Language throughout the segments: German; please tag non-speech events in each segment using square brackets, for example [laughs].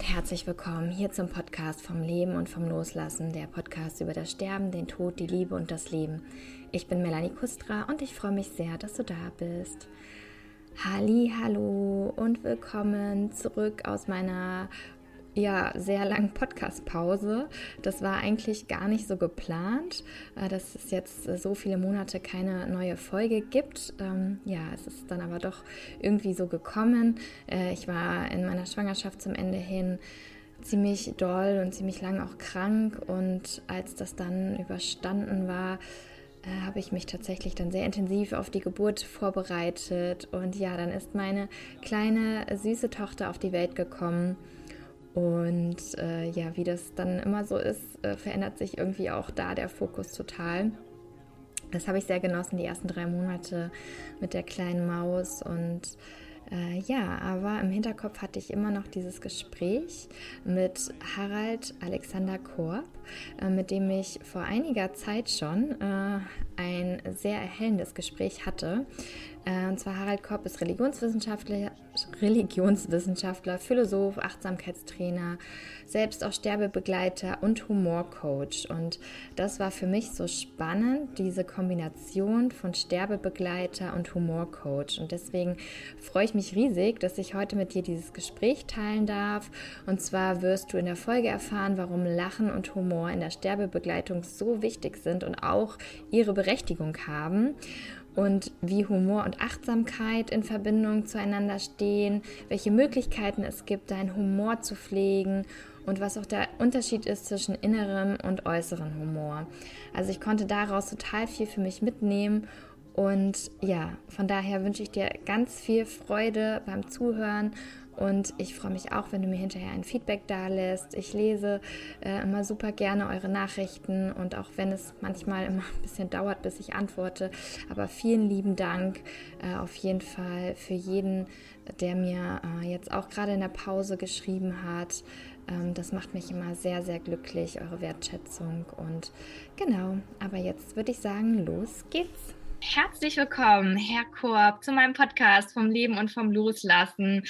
und herzlich willkommen hier zum Podcast vom Leben und vom Loslassen, der Podcast über das Sterben, den Tod, die Liebe und das Leben. Ich bin Melanie Kustra und ich freue mich sehr, dass du da bist. Halli, hallo und willkommen zurück aus meiner ja, sehr langen Podcast-Pause. Das war eigentlich gar nicht so geplant, äh, dass es jetzt so viele Monate keine neue Folge gibt. Ähm, ja, es ist dann aber doch irgendwie so gekommen. Äh, ich war in meiner Schwangerschaft zum Ende hin ziemlich doll und ziemlich lang auch krank und als das dann überstanden war, äh, habe ich mich tatsächlich dann sehr intensiv auf die Geburt vorbereitet und ja, dann ist meine kleine süße Tochter auf die Welt gekommen und äh, ja, wie das dann immer so ist, äh, verändert sich irgendwie auch da der Fokus total. Das habe ich sehr genossen, die ersten drei Monate mit der kleinen Maus und äh, ja, aber im Hinterkopf hatte ich immer noch dieses Gespräch mit Harald Alexander Korb, äh, mit dem ich vor einiger Zeit schon äh, ein sehr erhellendes Gespräch hatte. Äh, und zwar Harald Korb ist Religionswissenschaftler, Religionswissenschaftler, Philosoph, Achtsamkeitstrainer, selbst auch Sterbebegleiter und Humorcoach. Und das war für mich so spannend, diese Kombination von Sterbebegleiter und Humorcoach. Und deswegen freue ich mich riesig, dass ich heute mit dir dieses Gespräch teilen darf. Und zwar wirst du in der Folge erfahren, warum Lachen und Humor in der Sterbebegleitung so wichtig sind und auch ihre Berechtigung haben und wie Humor und Achtsamkeit in Verbindung zueinander stehen, welche Möglichkeiten es gibt, deinen Humor zu pflegen und was auch der Unterschied ist zwischen innerem und äußerem Humor. Also ich konnte daraus total viel für mich mitnehmen und ja, von daher wünsche ich dir ganz viel Freude beim Zuhören und ich freue mich auch, wenn du mir hinterher ein Feedback da lässt. Ich lese äh, immer super gerne eure Nachrichten und auch wenn es manchmal immer ein bisschen dauert, bis ich antworte. Aber vielen lieben Dank äh, auf jeden Fall für jeden, der mir äh, jetzt auch gerade in der Pause geschrieben hat. Ähm, das macht mich immer sehr, sehr glücklich, eure Wertschätzung. Und genau, aber jetzt würde ich sagen, los geht's. Herzlich willkommen, Herr Korb, zu meinem Podcast vom Leben und vom Loslassen.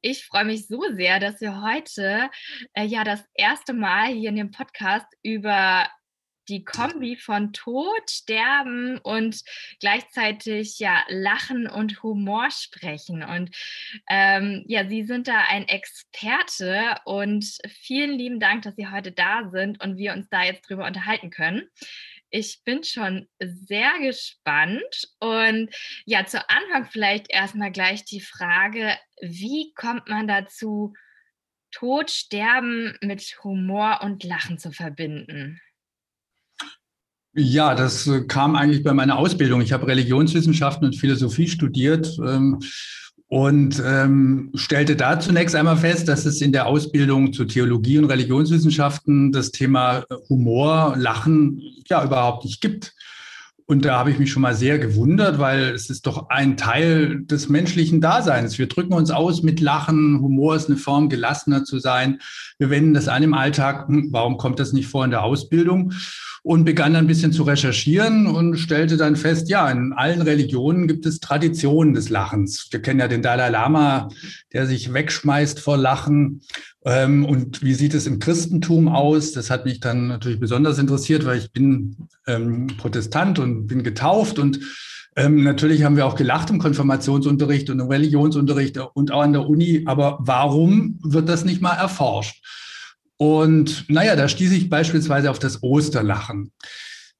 Ich freue mich so sehr, dass wir heute äh, ja das erste Mal hier in dem Podcast über die Kombi von Tod, Sterben und gleichzeitig ja Lachen und Humor sprechen. Und ähm, ja, Sie sind da ein Experte und vielen lieben Dank, dass Sie heute da sind und wir uns da jetzt drüber unterhalten können. Ich bin schon sehr gespannt. Und ja, zu Anfang vielleicht erstmal gleich die Frage, wie kommt man dazu, Tod, Sterben mit Humor und Lachen zu verbinden? Ja, das äh, kam eigentlich bei meiner Ausbildung. Ich habe Religionswissenschaften und Philosophie studiert. Ähm, und ähm, stellte da zunächst einmal fest, dass es in der Ausbildung zu Theologie und Religionswissenschaften das Thema Humor, Lachen ja überhaupt nicht gibt. Und da habe ich mich schon mal sehr gewundert, weil es ist doch ein Teil des menschlichen Daseins. Wir drücken uns aus mit Lachen. Humor ist eine Form, gelassener zu sein. Wir wenden das an im Alltag. Hm, warum kommt das nicht vor in der Ausbildung? Und begann dann ein bisschen zu recherchieren und stellte dann fest, ja, in allen Religionen gibt es Traditionen des Lachens. Wir kennen ja den Dalai Lama, der sich wegschmeißt vor Lachen. Ähm, und wie sieht es im Christentum aus? Das hat mich dann natürlich besonders interessiert, weil ich bin ähm, Protestant und bin getauft und ähm, natürlich haben wir auch gelacht im Konfirmationsunterricht und im Religionsunterricht und auch an der Uni. Aber warum wird das nicht mal erforscht? Und naja, da stieß ich beispielsweise auf das Osterlachen.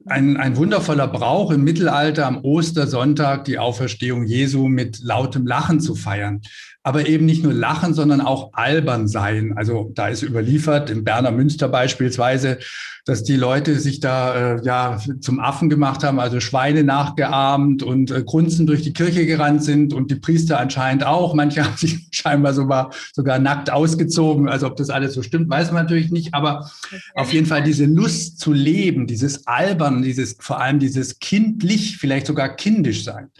Ein, ein wundervoller Brauch im Mittelalter am Ostersonntag die Auferstehung Jesu mit lautem Lachen zu feiern aber eben nicht nur lachen, sondern auch albern sein. Also da ist überliefert, im Berner Münster beispielsweise, dass die Leute sich da äh, ja zum Affen gemacht haben, also Schweine nachgeahmt und äh, grunzend durch die Kirche gerannt sind und die Priester anscheinend auch. Manche [laughs] haben sich scheinbar sogar, sogar nackt ausgezogen. Also ob das alles so stimmt, weiß man natürlich nicht. Aber auf jeden Fall diese Lust zu leben, dieses Albern, dieses vor allem dieses kindlich, vielleicht sogar kindisch sein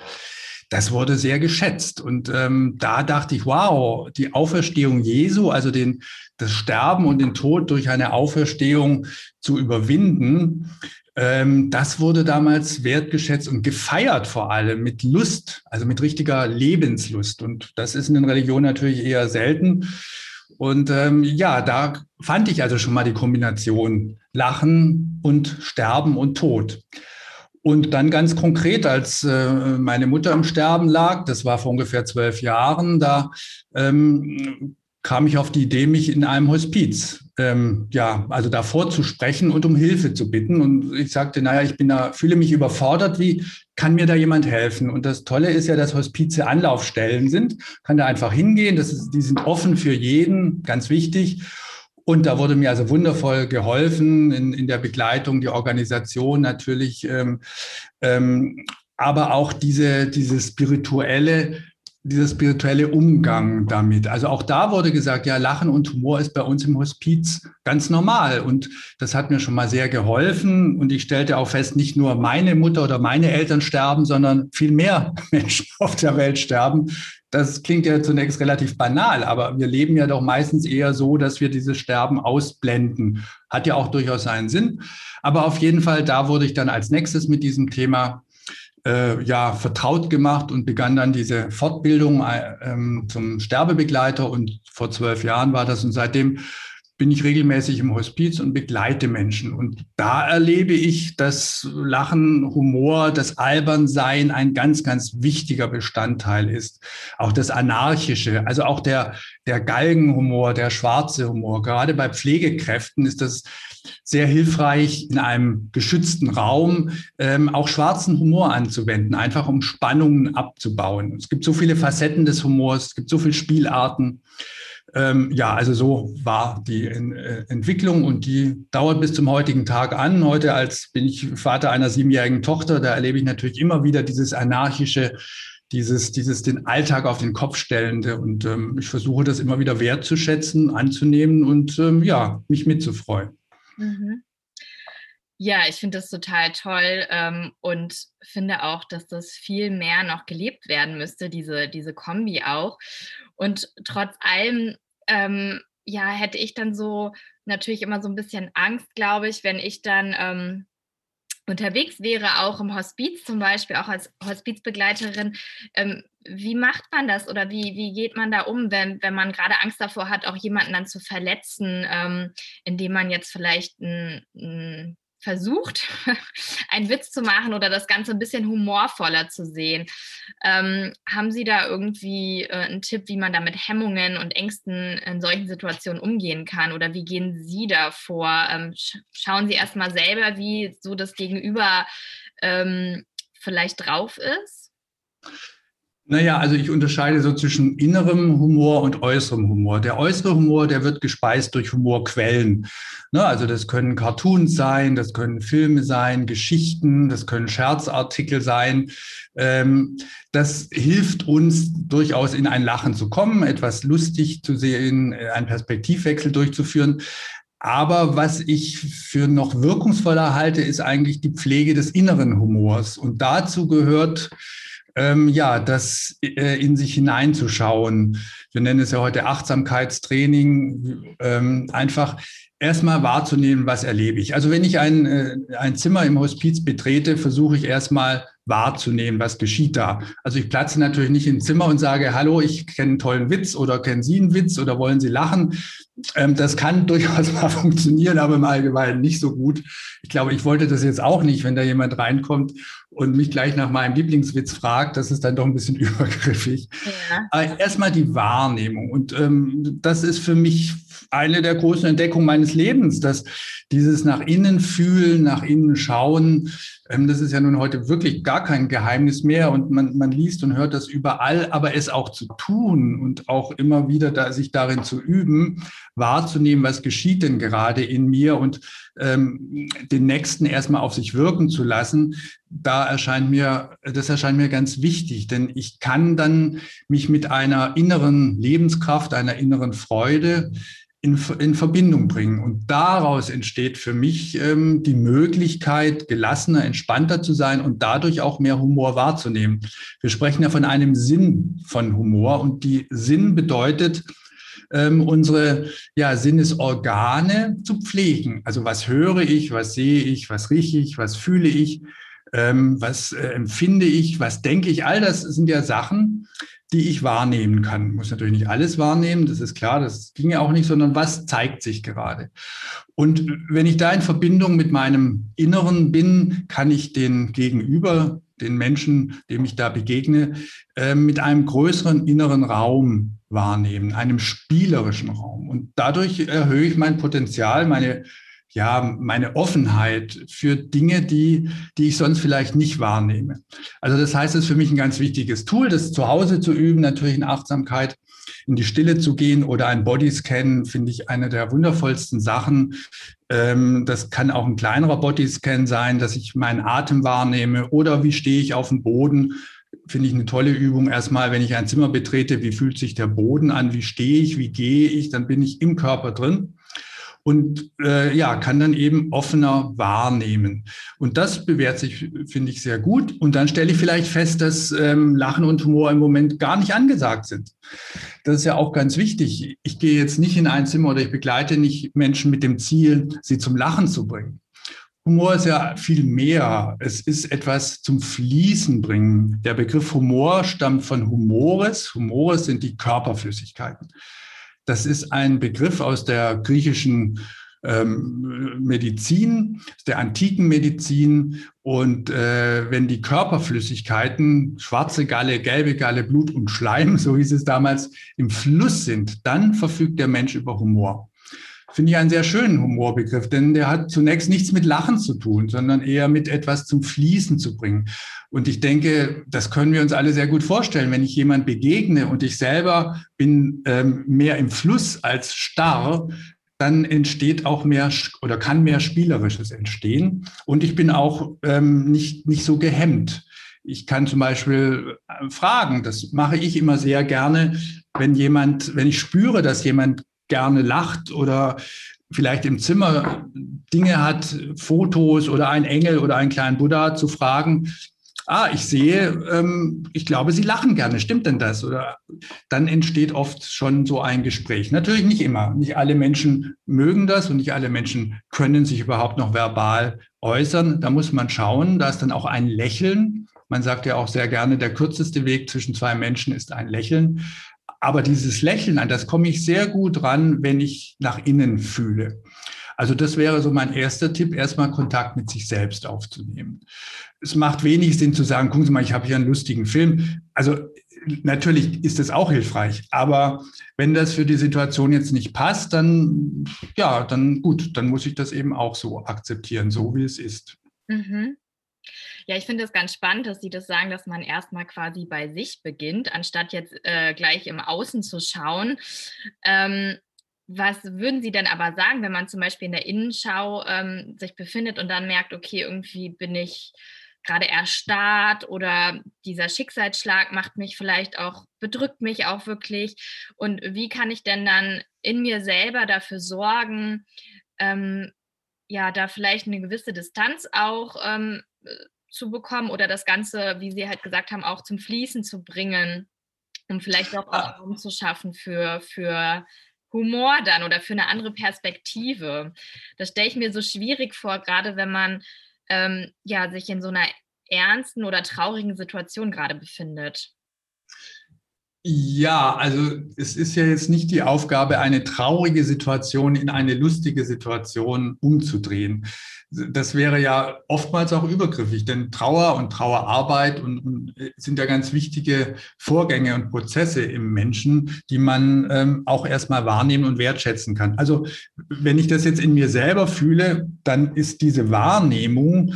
das wurde sehr geschätzt. Und ähm, da dachte ich, wow, die Auferstehung Jesu, also den, das Sterben und den Tod durch eine Auferstehung zu überwinden, ähm, das wurde damals wertgeschätzt und gefeiert vor allem mit Lust, also mit richtiger Lebenslust. Und das ist in den Religionen natürlich eher selten. Und ähm, ja, da fand ich also schon mal die Kombination Lachen und Sterben und Tod. Und dann ganz konkret, als äh, meine Mutter im Sterben lag, das war vor ungefähr zwölf Jahren, da ähm, kam ich auf die Idee, mich in einem Hospiz, ähm, ja, also davor zu sprechen und um Hilfe zu bitten. Und ich sagte, naja, ich bin da, fühle mich überfordert. Wie kann mir da jemand helfen? Und das Tolle ist ja, dass Hospize Anlaufstellen sind. Kann da einfach hingehen. Das ist, die sind offen für jeden, ganz wichtig. Und da wurde mir also wundervoll geholfen in, in der Begleitung, die Organisation natürlich, ähm, ähm, aber auch diese, diese spirituelle dieser spirituelle Umgang damit. Also auch da wurde gesagt, ja, Lachen und Humor ist bei uns im Hospiz ganz normal. Und das hat mir schon mal sehr geholfen. Und ich stellte auch fest, nicht nur meine Mutter oder meine Eltern sterben, sondern viel mehr [laughs] Menschen auf der Welt sterben. Das klingt ja zunächst relativ banal, aber wir leben ja doch meistens eher so, dass wir dieses Sterben ausblenden. Hat ja auch durchaus seinen Sinn. Aber auf jeden Fall, da wurde ich dann als nächstes mit diesem Thema äh, ja, vertraut gemacht und begann dann diese Fortbildung äh, ähm, zum Sterbebegleiter. Und vor zwölf Jahren war das. Und seitdem bin ich regelmäßig im Hospiz und begleite Menschen. Und da erlebe ich, dass Lachen, Humor, das Albernsein ein ganz, ganz wichtiger Bestandteil ist. Auch das Anarchische, also auch der, der Galgenhumor, der schwarze Humor. Gerade bei Pflegekräften ist das sehr hilfreich, in einem geschützten Raum ähm, auch schwarzen Humor anzuwenden, einfach um Spannungen abzubauen. Es gibt so viele Facetten des Humors, es gibt so viele Spielarten. Ähm, ja, also so war die äh, Entwicklung und die dauert bis zum heutigen Tag an. Heute als bin ich Vater einer siebenjährigen Tochter, da erlebe ich natürlich immer wieder dieses anarchische, dieses, dieses den Alltag auf den Kopf stellende. Und ähm, ich versuche das immer wieder wertzuschätzen, anzunehmen und ähm, ja, mich mitzufreuen. Mhm. Ja, ich finde das total toll ähm, und finde auch, dass das viel mehr noch gelebt werden müsste, diese, diese Kombi auch. Und trotz allem, ähm, ja, hätte ich dann so natürlich immer so ein bisschen Angst, glaube ich, wenn ich dann ähm, unterwegs wäre, auch im Hospiz zum Beispiel, auch als Hospizbegleiterin, ähm, wie macht man das oder wie, wie geht man da um, wenn, wenn man gerade Angst davor hat, auch jemanden dann zu verletzen, ähm, indem man jetzt vielleicht ein, ein versucht, [laughs] einen Witz zu machen oder das Ganze ein bisschen humorvoller zu sehen. Ähm, haben Sie da irgendwie äh, einen Tipp, wie man da mit Hemmungen und Ängsten in solchen Situationen umgehen kann? Oder wie gehen Sie da vor? Ähm, sch schauen Sie erstmal selber, wie so das Gegenüber ähm, vielleicht drauf ist? Naja, also ich unterscheide so zwischen innerem Humor und äußerem Humor. Der äußere Humor, der wird gespeist durch Humorquellen. Ne, also das können Cartoons sein, das können Filme sein, Geschichten, das können Scherzartikel sein. Ähm, das hilft uns durchaus in ein Lachen zu kommen, etwas lustig zu sehen, einen Perspektivwechsel durchzuführen. Aber was ich für noch wirkungsvoller halte, ist eigentlich die Pflege des inneren Humors. Und dazu gehört ähm, ja, das äh, in sich hineinzuschauen. Wir nennen es ja heute Achtsamkeitstraining, ähm, einfach erstmal wahrzunehmen, was erlebe ich. Also wenn ich ein, äh, ein Zimmer im Hospiz betrete, versuche ich erstmal wahrzunehmen, was geschieht da. Also ich platze natürlich nicht ins Zimmer und sage, hallo, ich kenne einen tollen Witz oder kennen Sie einen Witz oder wollen Sie lachen. Ähm, das kann [laughs] durchaus mal funktionieren, aber im Allgemeinen nicht so gut. Ich glaube, ich wollte das jetzt auch nicht, wenn da jemand reinkommt und mich gleich nach meinem Lieblingswitz fragt, das ist dann doch ein bisschen [laughs] übergriffig. Ja. Erstmal die Wahrnehmung. Und ähm, das ist für mich eine der großen Entdeckungen meines Lebens, dass dieses nach innen fühlen, nach innen schauen, das ist ja nun heute wirklich gar kein Geheimnis mehr und man, man liest und hört das überall, aber es auch zu tun und auch immer wieder da, sich darin zu üben, wahrzunehmen, was geschieht denn gerade in mir und ähm, den Nächsten erstmal auf sich wirken zu lassen, da erscheint mir, das erscheint mir ganz wichtig, denn ich kann dann mich mit einer inneren Lebenskraft, einer inneren Freude in, in Verbindung bringen. Und daraus entsteht für mich ähm, die Möglichkeit, gelassener, entspannter zu sein und dadurch auch mehr Humor wahrzunehmen. Wir sprechen ja von einem Sinn von Humor und die Sinn bedeutet, ähm, unsere ja, Sinnesorgane zu pflegen. Also was höre ich, was sehe ich, was rieche ich, was fühle ich, ähm, was äh, empfinde ich, was denke ich. All das sind ja Sachen, die ich wahrnehmen kann. Ich muss natürlich nicht alles wahrnehmen, das ist klar, das ginge auch nicht, sondern was zeigt sich gerade. Und wenn ich da in Verbindung mit meinem Inneren bin, kann ich den Gegenüber, den Menschen, dem ich da begegne, äh, mit einem größeren inneren Raum wahrnehmen, einem spielerischen Raum. Und dadurch erhöhe ich mein Potenzial, meine ja, meine Offenheit für Dinge, die, die ich sonst vielleicht nicht wahrnehme. Also das heißt, es ist für mich ein ganz wichtiges Tool, das zu Hause zu üben, natürlich in Achtsamkeit, in die Stille zu gehen oder ein Bodyscan, finde ich eine der wundervollsten Sachen. Ähm, das kann auch ein kleinerer Bodyscan sein, dass ich meinen Atem wahrnehme oder wie stehe ich auf dem Boden. Finde ich eine tolle Übung. Erstmal, wenn ich ein Zimmer betrete, wie fühlt sich der Boden an, wie stehe ich, wie gehe ich, dann bin ich im Körper drin und äh, ja, kann dann eben offener wahrnehmen. Und das bewährt sich, finde ich, sehr gut. Und dann stelle ich vielleicht fest, dass ähm, Lachen und Humor im Moment gar nicht angesagt sind. Das ist ja auch ganz wichtig. Ich gehe jetzt nicht in ein Zimmer oder ich begleite nicht Menschen mit dem Ziel, sie zum Lachen zu bringen. Humor ist ja viel mehr. Es ist etwas zum Fließen bringen. Der Begriff Humor stammt von Humores. Humores sind die Körperflüssigkeiten. Das ist ein Begriff aus der griechischen ähm, Medizin, der antiken Medizin. Und äh, wenn die Körperflüssigkeiten, schwarze Galle, gelbe Galle, Blut und Schleim, [laughs] so hieß es damals, im Fluss sind, dann verfügt der Mensch über Humor finde ich einen sehr schönen Humorbegriff, denn der hat zunächst nichts mit Lachen zu tun, sondern eher mit etwas zum Fließen zu bringen. Und ich denke, das können wir uns alle sehr gut vorstellen. Wenn ich jemand begegne und ich selber bin ähm, mehr im Fluss als starr, dann entsteht auch mehr oder kann mehr Spielerisches entstehen. Und ich bin auch ähm, nicht, nicht so gehemmt. Ich kann zum Beispiel äh, fragen, das mache ich immer sehr gerne, wenn jemand, wenn ich spüre, dass jemand gerne lacht oder vielleicht im Zimmer Dinge hat, Fotos oder ein Engel oder einen kleinen Buddha zu fragen, ah, ich sehe, ähm, ich glaube, Sie lachen gerne, stimmt denn das? Oder dann entsteht oft schon so ein Gespräch. Natürlich nicht immer. Nicht alle Menschen mögen das und nicht alle Menschen können sich überhaupt noch verbal äußern. Da muss man schauen, da ist dann auch ein Lächeln. Man sagt ja auch sehr gerne, der kürzeste Weg zwischen zwei Menschen ist ein Lächeln. Aber dieses Lächeln, an das komme ich sehr gut ran, wenn ich nach innen fühle. Also das wäre so mein erster Tipp, erstmal Kontakt mit sich selbst aufzunehmen. Es macht wenig Sinn zu sagen, gucken Sie mal, ich habe hier einen lustigen Film. Also natürlich ist das auch hilfreich, aber wenn das für die Situation jetzt nicht passt, dann ja, dann gut, dann muss ich das eben auch so akzeptieren, so wie es ist. Mhm. Ja, ich finde es ganz spannend, dass Sie das sagen, dass man erstmal quasi bei sich beginnt, anstatt jetzt äh, gleich im Außen zu schauen. Ähm, was würden Sie denn aber sagen, wenn man zum Beispiel in der Innenschau ähm, sich befindet und dann merkt, okay, irgendwie bin ich gerade erstarrt oder dieser Schicksalsschlag macht mich vielleicht auch, bedrückt mich auch wirklich. Und wie kann ich denn dann in mir selber dafür sorgen, ähm, ja, da vielleicht eine gewisse Distanz auch ähm, zu bekommen oder das Ganze, wie Sie halt gesagt haben, auch zum Fließen zu bringen, um vielleicht auch ah. Raum zu schaffen für, für Humor dann oder für eine andere Perspektive. Das stelle ich mir so schwierig vor, gerade wenn man ähm, ja, sich in so einer ernsten oder traurigen Situation gerade befindet. Ja, also es ist ja jetzt nicht die Aufgabe, eine traurige Situation in eine lustige Situation umzudrehen. Das wäre ja oftmals auch übergriffig, denn Trauer und Trauerarbeit und, und sind ja ganz wichtige Vorgänge und Prozesse im Menschen, die man ähm, auch erstmal wahrnehmen und wertschätzen kann. Also wenn ich das jetzt in mir selber fühle, dann ist diese Wahrnehmung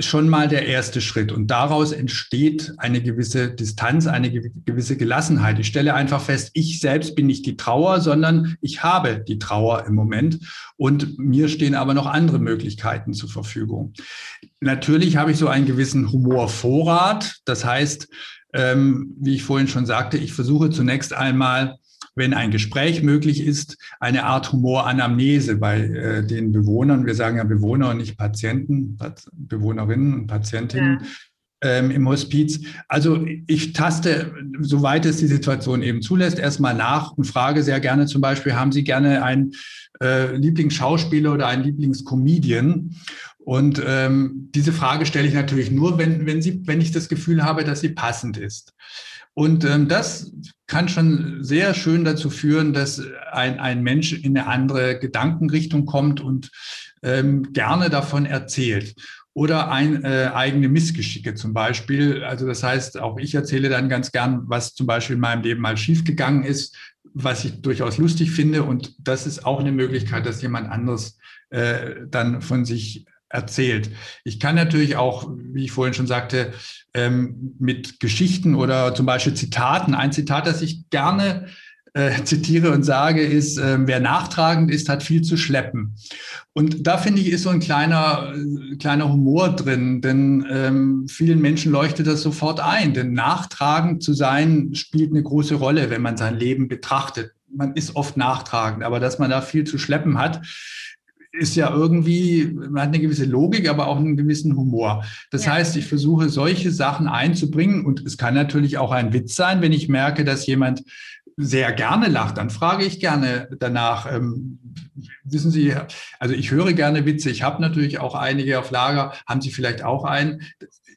schon mal der erste Schritt. Und daraus entsteht eine gewisse Distanz, eine gewisse Gelassenheit. Ich stelle einfach fest, ich selbst bin nicht die Trauer, sondern ich habe die Trauer im Moment. Und mir stehen aber noch andere Möglichkeiten zur Verfügung. Natürlich habe ich so einen gewissen Humorvorrat. Das heißt, ähm, wie ich vorhin schon sagte, ich versuche zunächst einmal wenn ein Gespräch möglich ist, eine Art Humoranamnese bei äh, den Bewohnern. Wir sagen ja Bewohner und nicht Patienten, Bewohnerinnen und Patientinnen. Ja. Ähm, im Hospiz. Also ich taste, soweit es die Situation eben zulässt, erstmal nach und frage sehr gerne zum Beispiel, haben Sie gerne einen äh, Lieblingsschauspieler oder einen Lieblingscomedian? Und ähm, diese Frage stelle ich natürlich nur, wenn, wenn, sie, wenn ich das Gefühl habe, dass sie passend ist. Und ähm, das kann schon sehr schön dazu führen, dass ein, ein Mensch in eine andere Gedankenrichtung kommt und ähm, gerne davon erzählt. Oder ein, äh, eigene Missgeschicke zum Beispiel. Also das heißt, auch ich erzähle dann ganz gern, was zum Beispiel in meinem Leben mal schiefgegangen ist, was ich durchaus lustig finde. Und das ist auch eine Möglichkeit, dass jemand anderes äh, dann von sich erzählt. Ich kann natürlich auch, wie ich vorhin schon sagte, ähm, mit Geschichten oder zum Beispiel Zitaten, ein Zitat, das ich gerne äh, [laughs] zitiere und sage, ist, äh, wer nachtragend ist, hat viel zu schleppen. Und da finde ich, ist so ein kleiner, äh, kleiner Humor drin, denn ähm, vielen Menschen leuchtet das sofort ein. Denn nachtragend zu sein spielt eine große Rolle, wenn man sein Leben betrachtet. Man ist oft nachtragend, aber dass man da viel zu schleppen hat, ist ja irgendwie, man hat eine gewisse Logik, aber auch einen gewissen Humor. Das ja. heißt, ich versuche solche Sachen einzubringen und es kann natürlich auch ein Witz sein, wenn ich merke, dass jemand sehr gerne lacht, dann frage ich gerne danach, ähm, wissen Sie, also ich höre gerne Witze, ich habe natürlich auch einige auf Lager, haben Sie vielleicht auch einen?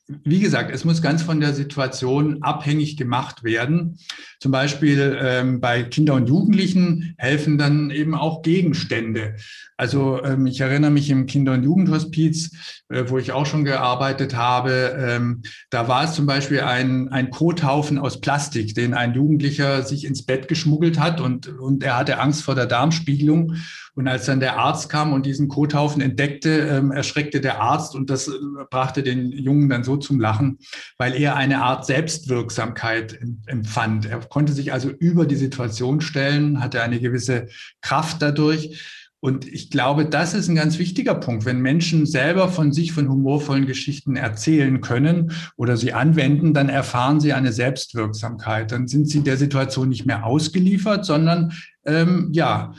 Wie gesagt, es muss ganz von der Situation abhängig gemacht werden. Zum Beispiel ähm, bei Kindern und Jugendlichen helfen dann eben auch Gegenstände. Also ähm, ich erinnere mich im Kinder- und Jugendhospiz, äh, wo ich auch schon gearbeitet habe, ähm, da war es zum Beispiel ein, ein Kothaufen aus Plastik, den ein Jugendlicher sich ins Bett geschmuggelt hat und, und er hatte Angst vor der Darmspiegelung. Und als dann der Arzt kam und diesen Kothaufen entdeckte, ähm, erschreckte der Arzt und das äh, brachte den Jungen dann so zum Lachen, weil er eine Art Selbstwirksamkeit empfand. Er konnte sich also über die Situation stellen, hatte eine gewisse Kraft dadurch. Und ich glaube, das ist ein ganz wichtiger Punkt. Wenn Menschen selber von sich, von humorvollen Geschichten erzählen können oder sie anwenden, dann erfahren sie eine Selbstwirksamkeit. Dann sind sie der Situation nicht mehr ausgeliefert, sondern ähm, ja,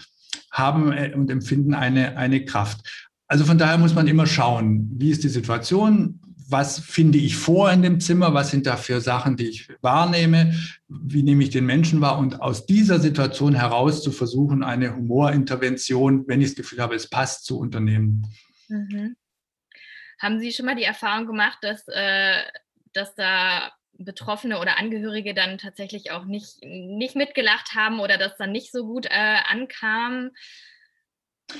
haben äh, und empfinden eine, eine Kraft. Also von daher muss man immer schauen, wie ist die Situation, was finde ich vor in dem Zimmer, was sind da für Sachen, die ich wahrnehme, wie nehme ich den Menschen wahr und aus dieser Situation heraus zu versuchen, eine Humorintervention, wenn ich das Gefühl habe, es passt, zu unternehmen. Mhm. Haben Sie schon mal die Erfahrung gemacht, dass, äh, dass da Betroffene oder Angehörige dann tatsächlich auch nicht, nicht mitgelacht haben oder das dann nicht so gut äh, ankam?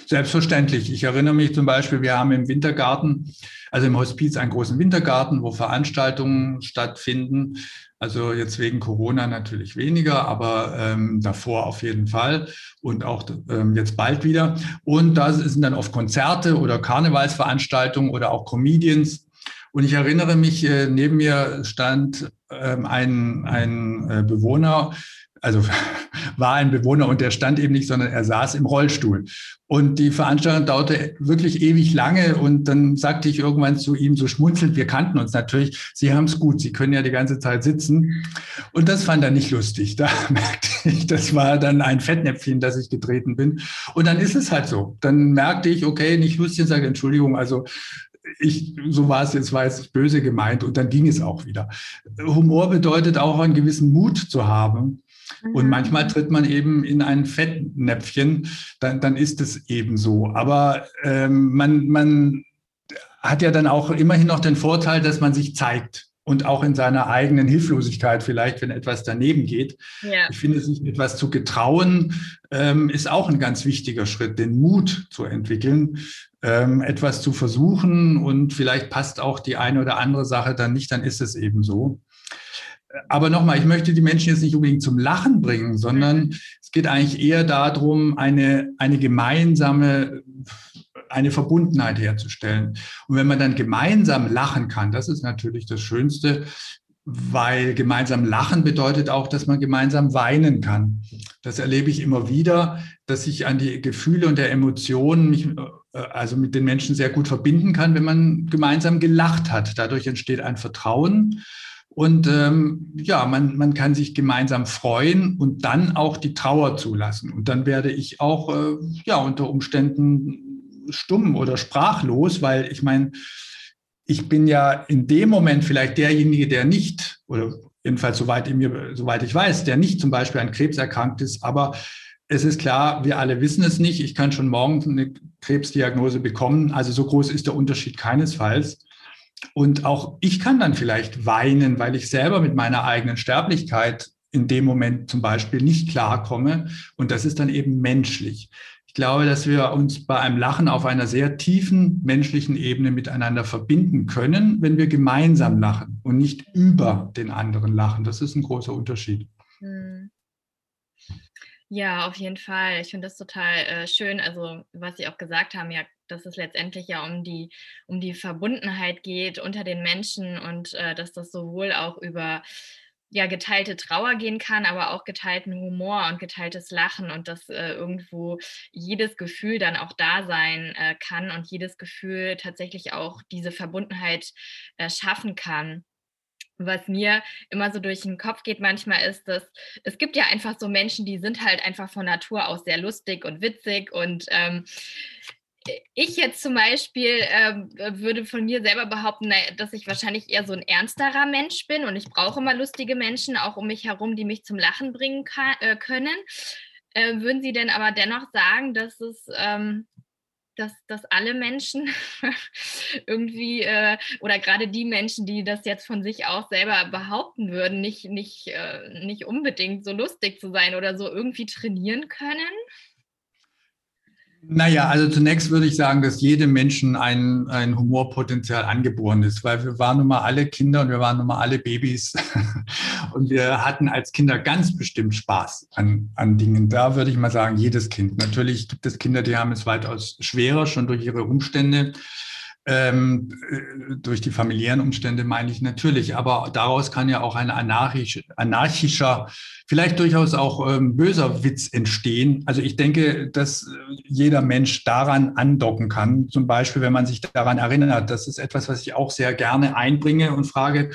Selbstverständlich. Ich erinnere mich zum Beispiel, wir haben im Wintergarten, also im Hospiz, einen großen Wintergarten, wo Veranstaltungen stattfinden. Also jetzt wegen Corona natürlich weniger, aber ähm, davor auf jeden Fall und auch ähm, jetzt bald wieder. Und da sind dann oft Konzerte oder Karnevalsveranstaltungen oder auch Comedians. Und ich erinnere mich, äh, neben mir stand ähm, ein, ein äh, Bewohner, also [laughs] war ein Bewohner und der stand eben nicht, sondern er saß im Rollstuhl. Und die Veranstaltung dauerte wirklich ewig lange und dann sagte ich irgendwann zu ihm so schmunzelnd, wir kannten uns natürlich, Sie haben es gut, Sie können ja die ganze Zeit sitzen. Und das fand er nicht lustig. Da [laughs] merkte ich, das war dann ein Fettnäpfchen, dass ich getreten bin. Und dann ist es halt so. Dann merkte ich, okay, nicht lustig, sage Entschuldigung, also ich, so war es jetzt, war es böse gemeint und dann ging es auch wieder. Humor bedeutet auch einen gewissen Mut zu haben. Und mhm. manchmal tritt man eben in ein Fettnäpfchen, dann, dann ist es eben so. Aber ähm, man, man hat ja dann auch immerhin noch den Vorteil, dass man sich zeigt und auch in seiner eigenen Hilflosigkeit vielleicht, wenn etwas daneben geht. Ja. Ich finde, sich etwas zu getrauen, ähm, ist auch ein ganz wichtiger Schritt, den Mut zu entwickeln, ähm, etwas zu versuchen und vielleicht passt auch die eine oder andere Sache dann nicht, dann ist es eben so. Aber nochmal, ich möchte die Menschen jetzt nicht unbedingt zum Lachen bringen, sondern es geht eigentlich eher darum, eine, eine gemeinsame eine Verbundenheit herzustellen. Und wenn man dann gemeinsam lachen kann, das ist natürlich das Schönste, weil gemeinsam lachen bedeutet auch, dass man gemeinsam weinen kann. Das erlebe ich immer wieder, dass ich an die Gefühle und der Emotionen mich also mit den Menschen sehr gut verbinden kann, wenn man gemeinsam gelacht hat. Dadurch entsteht ein Vertrauen und ähm, ja, man, man kann sich gemeinsam freuen und dann auch die Trauer zulassen. Und dann werde ich auch äh, ja unter Umständen stumm oder sprachlos, weil ich meine, ich bin ja in dem Moment vielleicht derjenige, der nicht, oder jedenfalls soweit, ich, mir, soweit ich weiß, der nicht zum Beispiel an Krebs erkrankt ist, aber es ist klar, wir alle wissen es nicht. Ich kann schon morgen eine Krebsdiagnose bekommen. Also so groß ist der Unterschied keinesfalls. Und auch ich kann dann vielleicht weinen, weil ich selber mit meiner eigenen Sterblichkeit in dem Moment zum Beispiel nicht klarkomme. Und das ist dann eben menschlich. Ich glaube, dass wir uns bei einem Lachen auf einer sehr tiefen menschlichen Ebene miteinander verbinden können, wenn wir gemeinsam lachen und nicht über den anderen lachen. Das ist ein großer Unterschied. Hm. Ja, auf jeden Fall. Ich finde das total äh, schön. Also, was Sie auch gesagt haben, ja, dass es letztendlich ja um die, um die Verbundenheit geht unter den Menschen und äh, dass das sowohl auch über ja, geteilte Trauer gehen kann, aber auch geteilten Humor und geteiltes Lachen und dass äh, irgendwo jedes Gefühl dann auch da sein äh, kann und jedes Gefühl tatsächlich auch diese Verbundenheit äh, schaffen kann was mir immer so durch den Kopf geht manchmal ist, dass es gibt ja einfach so Menschen, die sind halt einfach von Natur aus sehr lustig und witzig und ähm, ich jetzt zum Beispiel ähm, würde von mir selber behaupten, dass ich wahrscheinlich eher so ein ernsterer Mensch bin und ich brauche immer lustige Menschen auch um mich herum, die mich zum Lachen bringen kann, äh, können. Äh, würden Sie denn aber dennoch sagen, dass es ähm, dass, dass alle Menschen [laughs] irgendwie äh, oder gerade die Menschen, die das jetzt von sich auch selber behaupten würden, nicht, nicht, äh, nicht unbedingt so lustig zu sein oder so irgendwie trainieren können? Naja, also zunächst würde ich sagen, dass jedem Menschen ein, ein Humorpotenzial angeboren ist, weil wir waren nun mal alle Kinder und wir waren nun mal alle Babys [laughs] und wir hatten als Kinder ganz bestimmt Spaß an, an Dingen. Da würde ich mal sagen, jedes Kind. Natürlich gibt es Kinder, die haben es weitaus schwerer, schon durch ihre Umstände. Ähm, äh, durch die familiären Umstände meine ich natürlich, aber daraus kann ja auch ein anarchisch, anarchischer, vielleicht durchaus auch ähm, böser Witz entstehen. Also ich denke, dass jeder Mensch daran andocken kann. Zum Beispiel, wenn man sich daran erinnert. Das ist etwas, was ich auch sehr gerne einbringe und frage,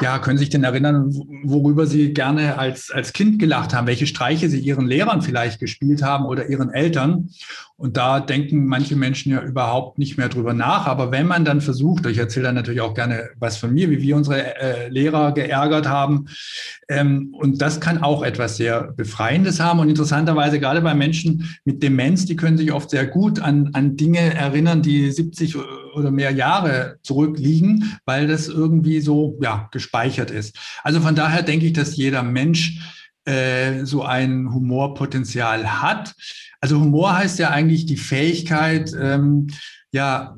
ja, können Sie sich denn erinnern, worüber Sie gerne als, als Kind gelacht haben, welche Streiche Sie Ihren Lehrern vielleicht gespielt haben oder Ihren Eltern? Und da denken manche Menschen ja überhaupt nicht mehr drüber nach. Aber wenn man dann versucht, ich erzähle dann natürlich auch gerne was von mir, wie wir unsere äh, Lehrer geärgert haben. Ähm, und das kann auch etwas sehr Befreiendes haben. Und interessanterweise gerade bei Menschen mit Demenz, die können sich oft sehr gut an, an Dinge erinnern, die 70 oder mehr Jahre zurückliegen, weil das irgendwie so ja, gespeichert ist. Also von daher denke ich, dass jeder Mensch äh, so ein Humorpotenzial hat. Also Humor heißt ja eigentlich die Fähigkeit, ähm, ja,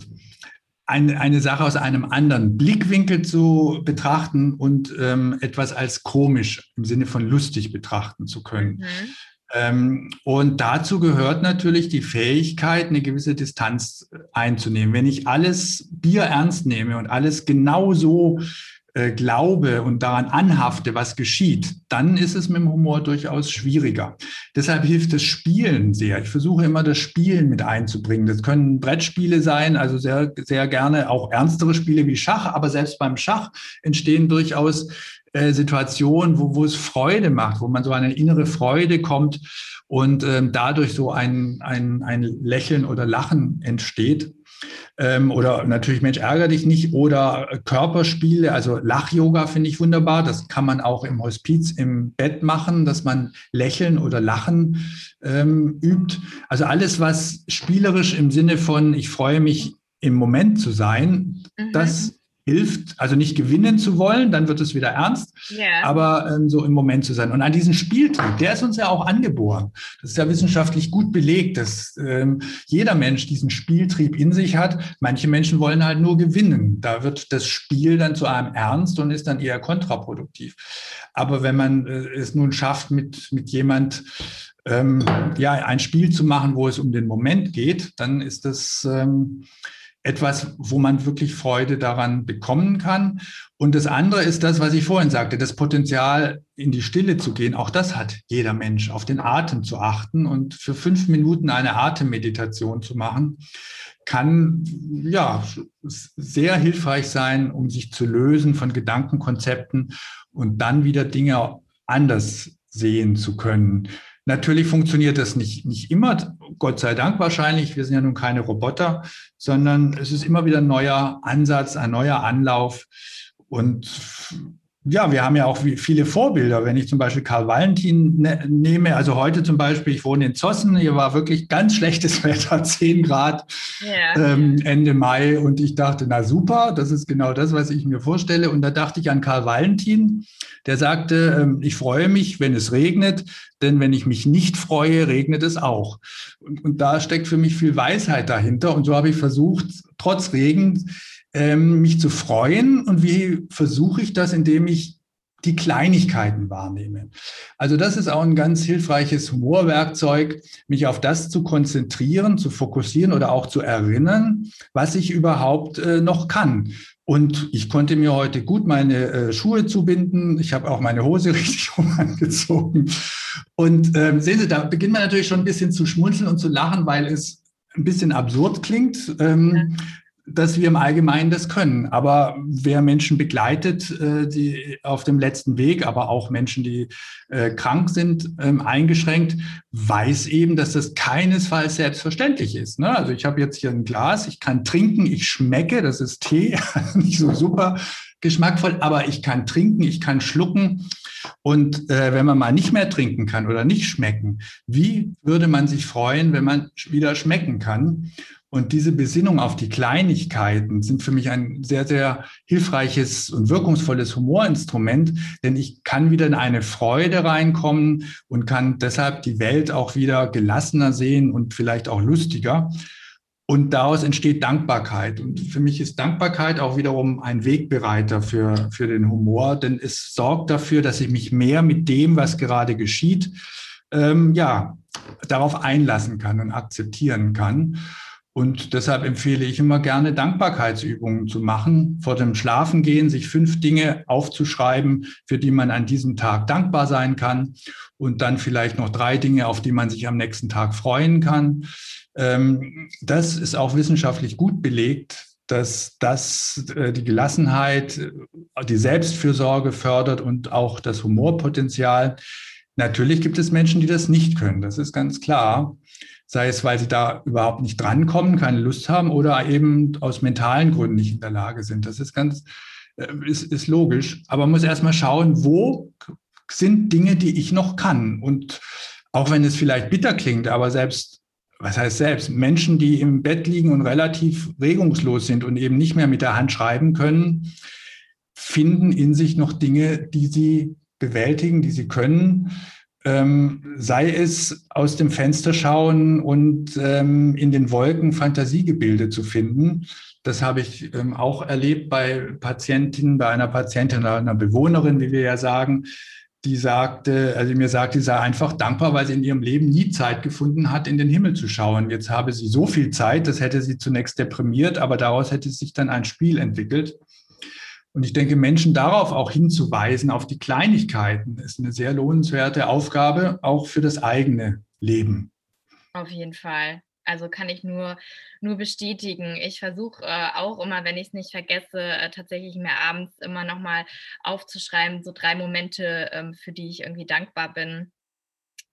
eine, eine Sache aus einem anderen Blickwinkel zu betrachten und ähm, etwas als komisch im Sinne von lustig betrachten zu können. Mhm. Ähm, und dazu gehört natürlich die Fähigkeit, eine gewisse Distanz einzunehmen. Wenn ich alles Bier ernst nehme und alles genauso äh, glaube und daran anhafte, was geschieht, dann ist es mit dem Humor durchaus schwieriger. Deshalb hilft das Spielen sehr. Ich versuche immer das Spielen mit einzubringen. Das können Brettspiele sein, also sehr, sehr gerne auch ernstere Spiele wie Schach, aber selbst beim Schach entstehen durchaus äh, Situationen, wo, wo es Freude macht, wo man so eine innere Freude kommt und ähm, dadurch so ein, ein, ein Lächeln oder Lachen entsteht. Ähm, oder natürlich Mensch ärger dich nicht oder Körperspiele, also Lach-Yoga finde ich wunderbar. Das kann man auch im Hospiz im Bett machen, dass man Lächeln oder Lachen ähm, übt. Also alles, was spielerisch im Sinne von ich freue mich im Moment zu sein, mhm. das hilft, also nicht gewinnen zu wollen, dann wird es wieder ernst, yeah. aber ähm, so im Moment zu sein. Und an diesen Spieltrieb, der ist uns ja auch angeboren. Das ist ja wissenschaftlich gut belegt, dass ähm, jeder Mensch diesen Spieltrieb in sich hat. Manche Menschen wollen halt nur gewinnen. Da wird das Spiel dann zu einem Ernst und ist dann eher kontraproduktiv. Aber wenn man äh, es nun schafft, mit, mit jemand ähm, ja, ein Spiel zu machen, wo es um den Moment geht, dann ist das ähm, etwas, wo man wirklich Freude daran bekommen kann. Und das andere ist das, was ich vorhin sagte, das Potenzial, in die Stille zu gehen. Auch das hat jeder Mensch, auf den Atem zu achten und für fünf Minuten eine Atemmeditation zu machen, kann ja sehr hilfreich sein, um sich zu lösen von Gedankenkonzepten und dann wieder Dinge anders sehen zu können. Natürlich funktioniert das nicht, nicht immer, Gott sei Dank wahrscheinlich. Wir sind ja nun keine Roboter, sondern es ist immer wieder ein neuer Ansatz, ein neuer Anlauf. Und ja, wir haben ja auch viele Vorbilder. Wenn ich zum Beispiel Karl Valentin ne nehme, also heute zum Beispiel, ich wohne in Zossen, hier war wirklich ganz schlechtes [laughs] Wetter, 10 Grad ja. ähm, Ende Mai und ich dachte, na super, das ist genau das, was ich mir vorstelle. Und da dachte ich an Karl Valentin, der sagte, ähm, ich freue mich, wenn es regnet, denn wenn ich mich nicht freue, regnet es auch. Und, und da steckt für mich viel Weisheit dahinter. Und so habe ich versucht, trotz Regen, ähm, mich zu freuen. Und wie versuche ich das, indem ich die Kleinigkeiten wahrnehme. Also das ist auch ein ganz hilfreiches Humorwerkzeug, mich auf das zu konzentrieren, zu fokussieren oder auch zu erinnern, was ich überhaupt äh, noch kann. Und ich konnte mir heute gut meine äh, Schuhe zubinden. Ich habe auch meine Hose [laughs] richtig rum angezogen. Und ähm, sehen Sie, da beginnt man natürlich schon ein bisschen zu schmunzeln und zu lachen, weil es ein bisschen absurd klingt. Ähm, dass wir im Allgemeinen das können. Aber wer Menschen begleitet, äh, die auf dem letzten Weg, aber auch Menschen, die äh, krank sind, ähm, eingeschränkt, weiß eben, dass das keinesfalls selbstverständlich ist. Ne? Also ich habe jetzt hier ein Glas, ich kann trinken, ich schmecke, das ist Tee, [laughs] nicht so super geschmackvoll, aber ich kann trinken, ich kann schlucken. Und äh, wenn man mal nicht mehr trinken kann oder nicht schmecken, wie würde man sich freuen, wenn man wieder schmecken kann? Und diese Besinnung auf die Kleinigkeiten sind für mich ein sehr, sehr hilfreiches und wirkungsvolles Humorinstrument, denn ich kann wieder in eine Freude reinkommen und kann deshalb die Welt auch wieder gelassener sehen und vielleicht auch lustiger. Und daraus entsteht Dankbarkeit. Und für mich ist Dankbarkeit auch wiederum ein Wegbereiter für, für den Humor, denn es sorgt dafür, dass ich mich mehr mit dem, was gerade geschieht, ähm, ja, darauf einlassen kann und akzeptieren kann. Und deshalb empfehle ich immer gerne Dankbarkeitsübungen zu machen, vor dem Schlafengehen sich fünf Dinge aufzuschreiben, für die man an diesem Tag dankbar sein kann und dann vielleicht noch drei Dinge, auf die man sich am nächsten Tag freuen kann. Ähm, das ist auch wissenschaftlich gut belegt, dass das äh, die Gelassenheit, äh, die Selbstfürsorge fördert und auch das Humorpotenzial. Natürlich gibt es Menschen, die das nicht können, das ist ganz klar sei es, weil sie da überhaupt nicht drankommen, keine Lust haben oder eben aus mentalen Gründen nicht in der Lage sind. Das ist ganz, äh, ist, ist logisch. Aber man muss erstmal schauen, wo sind Dinge, die ich noch kann. Und auch wenn es vielleicht bitter klingt, aber selbst, was heißt selbst, Menschen, die im Bett liegen und relativ regungslos sind und eben nicht mehr mit der Hand schreiben können, finden in sich noch Dinge, die sie bewältigen, die sie können ähm, sei es aus dem Fenster schauen und ähm, in den Wolken Fantasiegebilde zu finden. Das habe ich ähm, auch erlebt bei Patientinnen, bei einer Patientin, einer Bewohnerin, wie wir ja sagen, die sagte, also mir sagte, sie sei einfach dankbar, weil sie in ihrem Leben nie Zeit gefunden hat, in den Himmel zu schauen. Jetzt habe sie so viel Zeit, das hätte sie zunächst deprimiert, aber daraus hätte sich dann ein Spiel entwickelt. Und ich denke, Menschen darauf auch hinzuweisen, auf die Kleinigkeiten, ist eine sehr lohnenswerte Aufgabe, auch für das eigene Leben. Auf jeden Fall. Also kann ich nur, nur bestätigen. Ich versuche äh, auch immer, wenn ich es nicht vergesse, äh, tatsächlich mir abends immer nochmal aufzuschreiben, so drei Momente, ähm, für die ich irgendwie dankbar bin.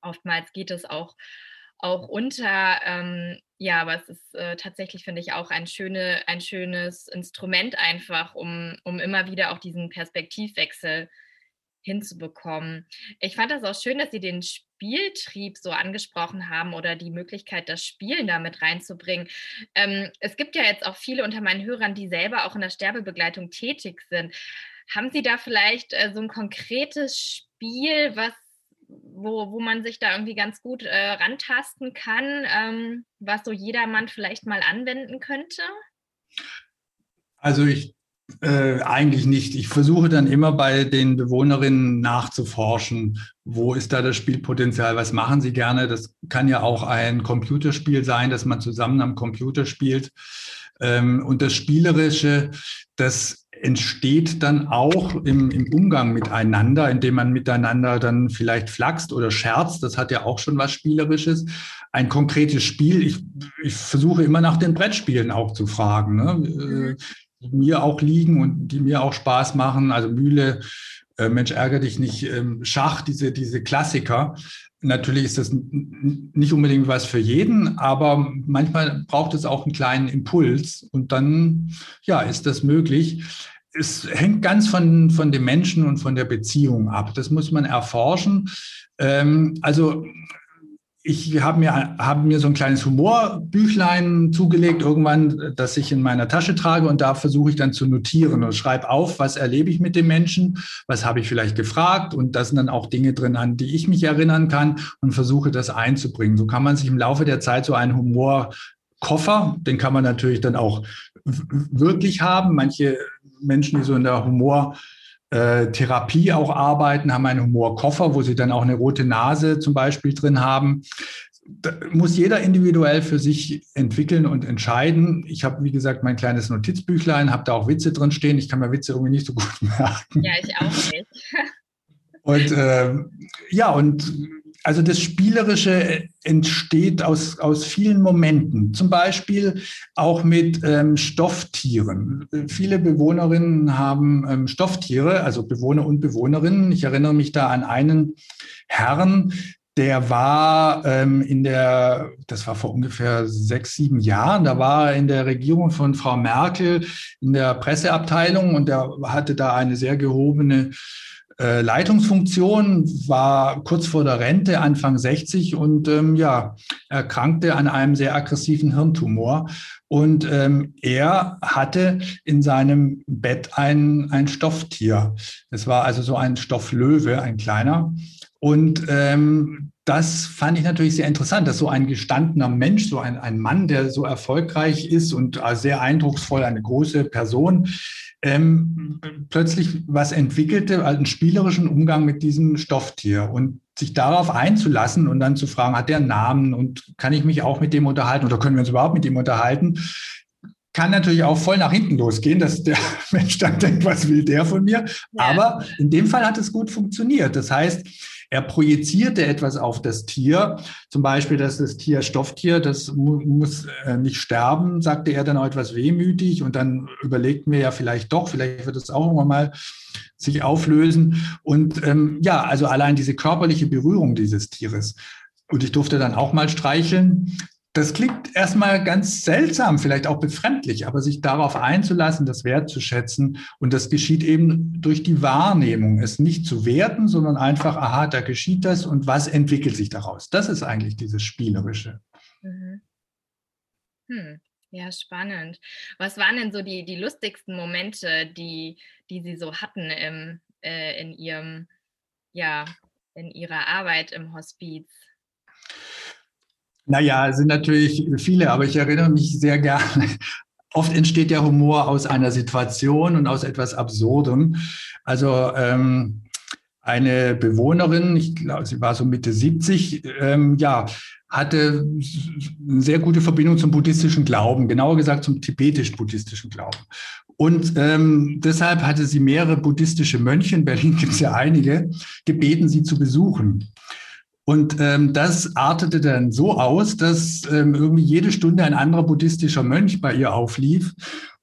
Oftmals geht es auch auch unter. Ähm, ja, aber es ist äh, tatsächlich, finde ich, auch ein, schöne, ein schönes Instrument einfach, um, um immer wieder auch diesen Perspektivwechsel hinzubekommen. Ich fand das auch schön, dass Sie den Spieltrieb so angesprochen haben oder die Möglichkeit, das Spielen damit reinzubringen. Ähm, es gibt ja jetzt auch viele unter meinen Hörern, die selber auch in der Sterbebegleitung tätig sind. Haben Sie da vielleicht äh, so ein konkretes Spiel, was wo, wo man sich da irgendwie ganz gut äh, rantasten kann, ähm, was so jedermann vielleicht mal anwenden könnte? Also ich äh, eigentlich nicht. Ich versuche dann immer bei den Bewohnerinnen nachzuforschen, wo ist da das Spielpotenzial, was machen sie gerne. Das kann ja auch ein Computerspiel sein, dass man zusammen am Computer spielt. Ähm, und das Spielerische, das entsteht dann auch im, im, Umgang miteinander, indem man miteinander dann vielleicht flaxt oder scherzt. Das hat ja auch schon was Spielerisches. Ein konkretes Spiel, ich, ich versuche immer nach den Brettspielen auch zu fragen, ne? Mhm. die mir auch liegen und die mir auch Spaß machen. Also Mühle, äh, Mensch, ärgere dich nicht, ähm, Schach, diese, diese Klassiker. Natürlich ist das nicht unbedingt was für jeden, aber manchmal braucht es auch einen kleinen Impuls und dann, ja, ist das möglich. es hängt ganz von, von dem Menschen und von der Beziehung ab. Das muss man erforschen. Ähm, also ich habe mir, hab mir so ein kleines Humorbüchlein zugelegt, irgendwann, das ich in meiner Tasche trage und da versuche ich dann zu notieren und schreibe auf, was erlebe ich mit dem Menschen, was habe ich vielleicht gefragt und da sind dann auch Dinge drin, an die ich mich erinnern kann und versuche das einzubringen. So kann man sich im Laufe der Zeit so einen Humorkoffer, den kann man natürlich dann auch wirklich haben. Manche Menschen, die so in der Humor äh, Therapie auch arbeiten, haben einen Humorkoffer, wo sie dann auch eine rote Nase zum Beispiel drin haben. Da muss jeder individuell für sich entwickeln und entscheiden. Ich habe, wie gesagt, mein kleines Notizbüchlein, habe da auch Witze drin stehen. Ich kann mir Witze irgendwie nicht so gut [laughs] merken. Ja, ich auch nicht. und äh, ja, und also das Spielerische entsteht aus, aus vielen Momenten, zum Beispiel auch mit ähm, Stofftieren. Viele Bewohnerinnen haben ähm, Stofftiere, also Bewohner und Bewohnerinnen. Ich erinnere mich da an einen Herrn, der war ähm, in der, das war vor ungefähr sechs, sieben Jahren, da war er in der Regierung von Frau Merkel in der Presseabteilung und der hatte da eine sehr gehobene äh, Leitungsfunktion, war kurz vor der Rente, Anfang 60 und ähm, ja, erkrankte an einem sehr aggressiven Hirntumor. Und ähm, er hatte in seinem Bett ein, ein Stofftier. Es war also so ein Stofflöwe, ein kleiner. Und ähm, das fand ich natürlich sehr interessant, dass so ein gestandener Mensch, so ein, ein Mann, der so erfolgreich ist und sehr eindrucksvoll, eine große Person, ähm, plötzlich was entwickelte, einen spielerischen Umgang mit diesem Stofftier und sich darauf einzulassen und dann zu fragen, hat der einen Namen und kann ich mich auch mit dem unterhalten oder können wir uns überhaupt mit ihm unterhalten? Kann natürlich auch voll nach hinten losgehen, dass der [laughs] Mensch dann denkt, was will der von mir? Ja. Aber in dem Fall hat es gut funktioniert. Das heißt, er projizierte etwas auf das Tier, zum Beispiel, dass das Tier Stofftier, das mu muss äh, nicht sterben, sagte er dann auch etwas wehmütig und dann überlegten wir ja vielleicht doch, vielleicht wird es auch irgendwann mal sich auflösen. Und ähm, ja, also allein diese körperliche Berührung dieses Tieres. Und ich durfte dann auch mal streicheln. Das klingt erstmal ganz seltsam, vielleicht auch befremdlich, aber sich darauf einzulassen, das wertzuschätzen und das geschieht eben durch die Wahrnehmung, es nicht zu werten, sondern einfach, aha, da geschieht das und was entwickelt sich daraus? Das ist eigentlich dieses Spielerische. Mhm. Hm. Ja, spannend. Was waren denn so die, die lustigsten Momente, die, die Sie so hatten im, äh, in Ihrem, ja, in Ihrer Arbeit im Hospiz? Naja, es sind natürlich viele, aber ich erinnere mich sehr gerne. Oft entsteht der Humor aus einer Situation und aus etwas Absurdem. Also ähm, eine Bewohnerin, ich glaube, sie war so Mitte 70, ähm, ja, hatte eine sehr gute Verbindung zum buddhistischen Glauben, genauer gesagt zum tibetisch-buddhistischen Glauben. Und ähm, deshalb hatte sie mehrere buddhistische Mönche, in Berlin gibt es ja einige, gebeten, sie zu besuchen. Und ähm, das artete dann so aus, dass ähm, irgendwie jede Stunde ein anderer buddhistischer Mönch bei ihr auflief.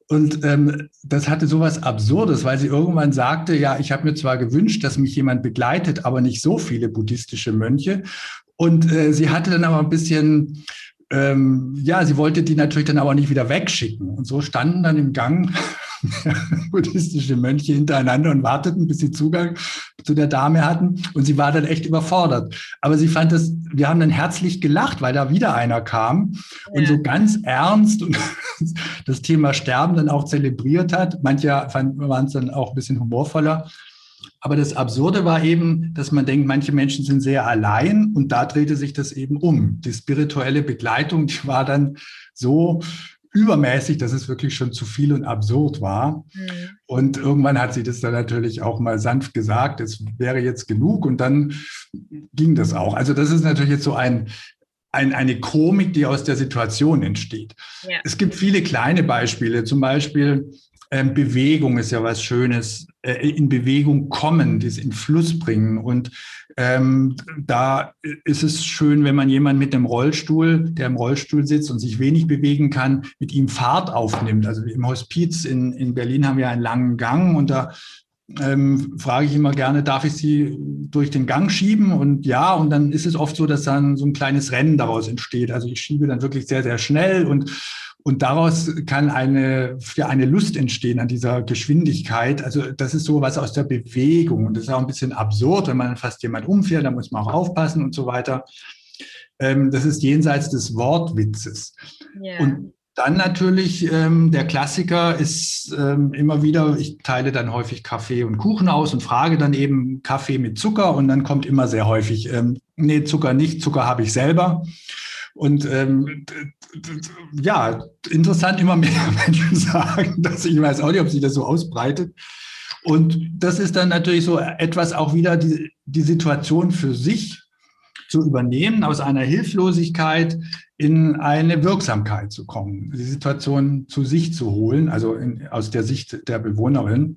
Und ähm, das hatte sowas Absurdes, weil sie irgendwann sagte, ja, ich habe mir zwar gewünscht, dass mich jemand begleitet, aber nicht so viele buddhistische Mönche. Und äh, sie hatte dann aber ein bisschen, ähm, ja, sie wollte die natürlich dann aber nicht wieder wegschicken. Und so standen dann im Gang [laughs] buddhistische Mönche hintereinander und warteten, bis sie Zugang zu der Dame hatten. Und sie war dann echt überfordert. Aber sie fand es, wir haben dann herzlich gelacht, weil da wieder einer kam ja. und so ganz ernst und [laughs] das Thema Sterben dann auch zelebriert hat. Manche waren es dann auch ein bisschen humorvoller. Aber das Absurde war eben, dass man denkt, manche Menschen sind sehr allein und da drehte sich das eben um. Die spirituelle Begleitung, die war dann so übermäßig, dass es wirklich schon zu viel und absurd war. Mhm. Und irgendwann hat sie das dann natürlich auch mal sanft gesagt, es wäre jetzt genug und dann ging das auch. Also das ist natürlich jetzt so ein, ein, eine Komik, die aus der Situation entsteht. Ja. Es gibt viele kleine Beispiele, zum Beispiel ähm, Bewegung ist ja was Schönes, äh, in Bewegung kommen, das in Fluss bringen. Und ähm, da ist es schön, wenn man jemanden mit dem Rollstuhl, der im Rollstuhl sitzt und sich wenig bewegen kann, mit ihm Fahrt aufnimmt. Also im Hospiz in, in Berlin haben wir einen langen Gang und da ähm, frage ich immer gerne, darf ich Sie durch den Gang schieben? Und ja, und dann ist es oft so, dass dann so ein kleines Rennen daraus entsteht. Also ich schiebe dann wirklich sehr, sehr schnell und Und daraus kann eine, ja, eine Lust entstehen an dieser Geschwindigkeit. Also das ist so was aus der Bewegung. Und das ist auch ein bisschen absurd, wenn man fast jemand umfährt, da muss man auch aufpassen und so weiter. Ähm, das ist jenseits des Wortwitzes. Yeah. Und dann natürlich ähm, der Klassiker ist ähm, immer wieder, ich teile dann häufig Kaffee und Kuchen aus und frage dann eben Kaffee mit Zucker und dann kommt immer sehr häufig, ähm, nee, Zucker nicht, Zucker habe ich selber. Und ähm, ja, interessant, immer mehr [laughs] Menschen sagen dass Ich weiß auch nicht, ob sich das so ausbreitet. Und das ist dann natürlich so etwas auch wieder die, die Situation für sich zu übernehmen, aus einer Hilflosigkeit in eine Wirksamkeit zu kommen, die Situation zu sich zu holen, also in, aus der Sicht der Bewohnerin.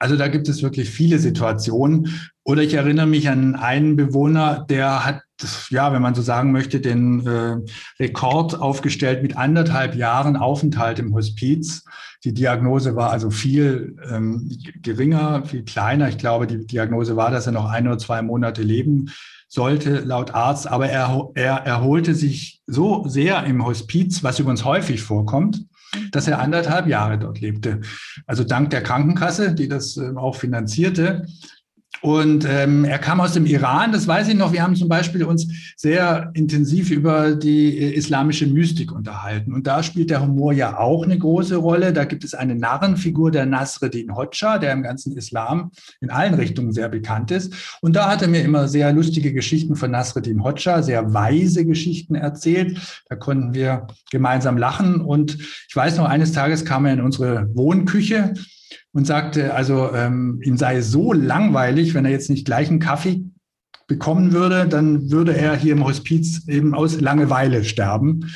Also da gibt es wirklich viele Situationen. Oder ich erinnere mich an einen Bewohner, der hat, ja, wenn man so sagen möchte, den äh, Rekord aufgestellt mit anderthalb Jahren Aufenthalt im Hospiz. Die Diagnose war also viel ähm, geringer, viel kleiner. Ich glaube, die Diagnose war, dass er noch ein oder zwei Monate leben sollte laut Arzt, aber er, er erholte sich so sehr im Hospiz, was übrigens häufig vorkommt, dass er anderthalb Jahre dort lebte. Also dank der Krankenkasse, die das äh, auch finanzierte. Und ähm, er kam aus dem Iran, das weiß ich noch. Wir haben zum Beispiel uns sehr intensiv über die äh, islamische Mystik unterhalten. Und da spielt der Humor ja auch eine große Rolle. Da gibt es eine Narrenfigur der Nasreddin Hoxha, der im ganzen Islam in allen Richtungen sehr bekannt ist. Und da hat er mir immer sehr lustige Geschichten von Nasreddin Hoxha, sehr weise Geschichten erzählt. Da konnten wir gemeinsam lachen. Und ich weiß noch, eines Tages kam er in unsere Wohnküche und sagte, also ähm, ihm sei so langweilig, wenn er jetzt nicht gleich einen Kaffee bekommen würde, dann würde er hier im Hospiz eben aus Langeweile sterben.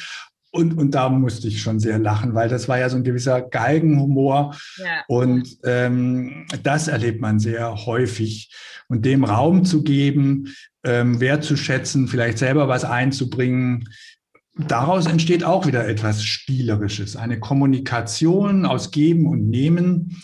Und, und da musste ich schon sehr lachen, weil das war ja so ein gewisser Galgenhumor. Ja. Und ähm, das erlebt man sehr häufig. Und dem Raum zu geben, ähm, wertzuschätzen, vielleicht selber was einzubringen, daraus entsteht auch wieder etwas Spielerisches, eine Kommunikation aus Geben und Nehmen,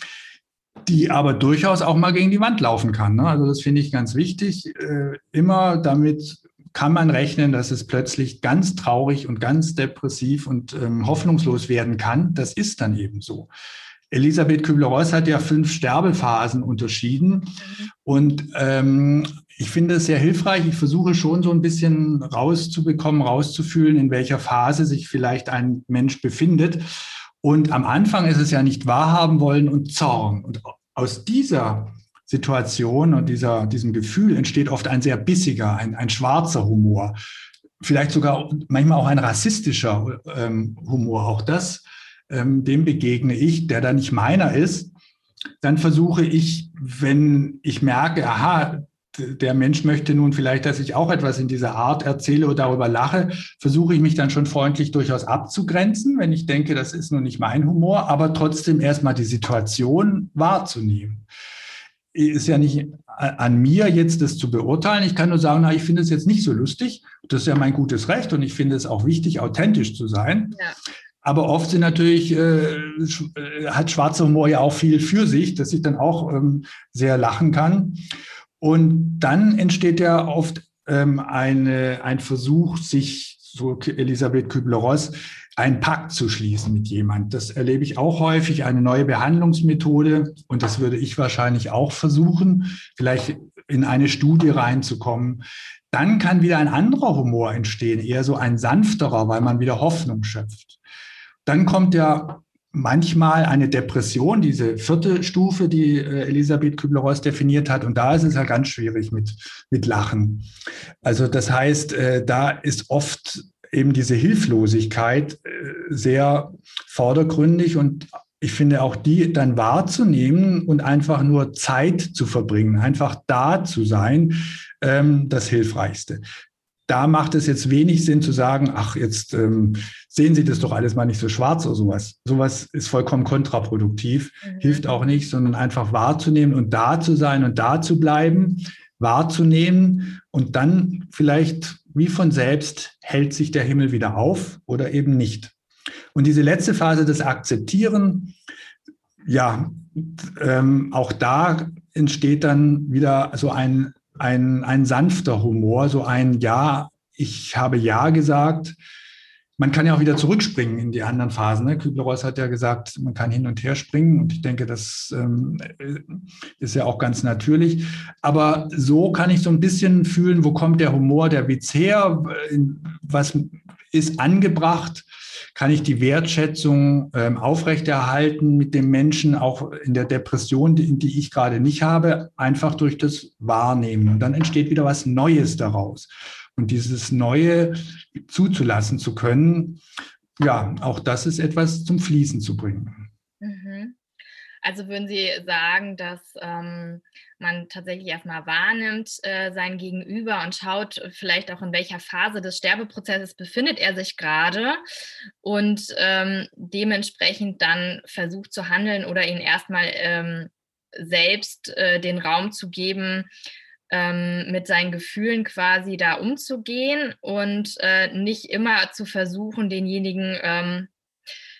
die aber durchaus auch mal gegen die Wand laufen kann. Ne? Also das finde ich ganz wichtig. Äh, immer damit kann man rechnen, dass es plötzlich ganz traurig und ganz depressiv und ähm, hoffnungslos werden kann. Das ist dann eben so. Elisabeth Kübler-Ross hat ja fünf Sterbephasen unterschieden. Und ähm, ich finde es sehr hilfreich. Ich versuche schon so ein bisschen rauszubekommen, rauszufühlen, in welcher Phase sich vielleicht ein Mensch befindet. Und am Anfang ist es ja nicht wahrhaben wollen und Zorn. Und aus dieser Situation und dieser, diesem Gefühl entsteht oft ein sehr bissiger, ein, ein schwarzer Humor. Vielleicht sogar manchmal auch ein rassistischer ähm, Humor. Auch das, ähm, dem begegne ich, der da nicht meiner ist. Dann versuche ich, wenn ich merke, aha, der Mensch möchte nun vielleicht, dass ich auch etwas in dieser Art erzähle oder darüber lache, versuche ich mich dann schon freundlich durchaus abzugrenzen, wenn ich denke, das ist nun nicht mein Humor, aber trotzdem erstmal die Situation wahrzunehmen. Ist ja nicht an mir jetzt das zu beurteilen. Ich kann nur sagen, na, ich finde es jetzt nicht so lustig. Das ist ja mein gutes Recht und ich finde es auch wichtig, authentisch zu sein. Ja. Aber oft sind natürlich, äh, äh hat schwarzer Humor ja auch viel für sich, dass ich dann auch ähm, sehr lachen kann. Und dann entsteht ja oft ähm, eine, ein Versuch, sich, so Elisabeth Kübler-Ross, einen Pakt zu schließen mit jemand. Das erlebe ich auch häufig, eine neue Behandlungsmethode. Und das würde ich wahrscheinlich auch versuchen, vielleicht in eine Studie reinzukommen. Dann kann wieder ein anderer Humor entstehen, eher so ein sanfterer, weil man wieder Hoffnung schöpft. Dann kommt ja manchmal eine Depression, diese vierte Stufe, die äh, Elisabeth Kübler-Ross definiert hat. Und da ist es ja ganz schwierig mit, mit Lachen. Also das heißt, äh, da ist oft eben diese Hilflosigkeit äh, sehr vordergründig und ich finde auch die dann wahrzunehmen und einfach nur Zeit zu verbringen, einfach da zu sein, ähm, das Hilfreichste da macht es jetzt wenig Sinn zu sagen, ach, jetzt ähm, sehen Sie das doch alles mal nicht so schwarz oder sowas. Sowas ist vollkommen kontraproduktiv, mhm. hilft auch nicht, sondern einfach wahrzunehmen und da zu sein und da zu bleiben, wahrzunehmen und dann vielleicht wie von selbst hält sich der Himmel wieder auf oder eben nicht. Und diese letzte Phase des Akzeptieren, ja, ähm, auch da entsteht dann wieder so ein ein, ein sanfter Humor, so ein Ja, ich habe Ja gesagt. Man kann ja auch wieder zurückspringen in die anderen Phasen. Ne? Kübler-Ross hat ja gesagt, man kann hin und her springen und ich denke, das ähm, ist ja auch ganz natürlich. Aber so kann ich so ein bisschen fühlen, wo kommt der Humor der Witz her, was ist angebracht, kann ich die Wertschätzung ähm, aufrechterhalten mit dem Menschen, auch in der Depression, die, die ich gerade nicht habe, einfach durch das Wahrnehmen. Und dann entsteht wieder was Neues daraus. Und dieses Neue zuzulassen zu können, ja, auch das ist etwas zum Fließen zu bringen. Mhm. Also würden Sie sagen, dass ähm, man tatsächlich erstmal wahrnimmt äh, sein Gegenüber und schaut vielleicht auch in welcher Phase des Sterbeprozesses befindet er sich gerade und ähm, dementsprechend dann versucht zu handeln oder ihn erstmal ähm, selbst äh, den Raum zu geben, ähm, mit seinen Gefühlen quasi da umzugehen und äh, nicht immer zu versuchen, denjenigen ähm,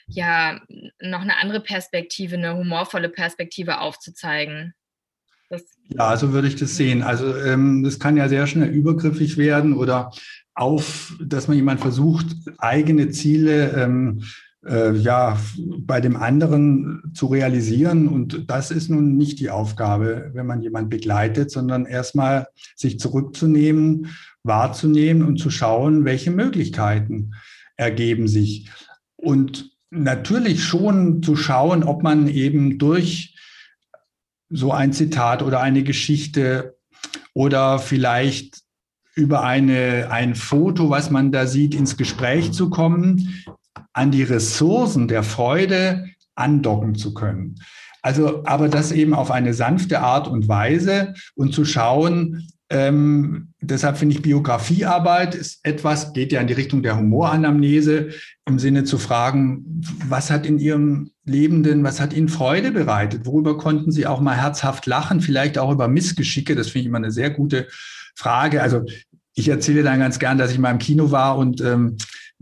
ja noch eine andere Perspektive, eine humorvolle Perspektive aufzuzeigen. Das ja, so würde ich das sehen. Also ähm, das kann ja sehr schnell übergriffig werden oder auf, dass man jemand versucht, eigene Ziele ähm, äh, ja, bei dem anderen zu realisieren. Und das ist nun nicht die Aufgabe, wenn man jemand begleitet, sondern erstmal sich zurückzunehmen, wahrzunehmen und zu schauen, welche Möglichkeiten ergeben sich. Und natürlich schon zu schauen, ob man eben durch so ein Zitat oder eine Geschichte oder vielleicht über eine, ein Foto, was man da sieht, ins Gespräch zu kommen, an die Ressourcen der Freude andocken zu können. Also, aber das eben auf eine sanfte Art und Weise und zu schauen, ähm, deshalb finde ich Biografiearbeit ist etwas, geht ja in die Richtung der Humoranamnese, im Sinne zu fragen, was hat in Ihrem Leben denn, was hat Ihnen Freude bereitet? Worüber konnten Sie auch mal herzhaft lachen? Vielleicht auch über Missgeschicke. Das finde ich immer eine sehr gute Frage. Also ich erzähle dann ganz gern, dass ich mal im Kino war und ähm, äh,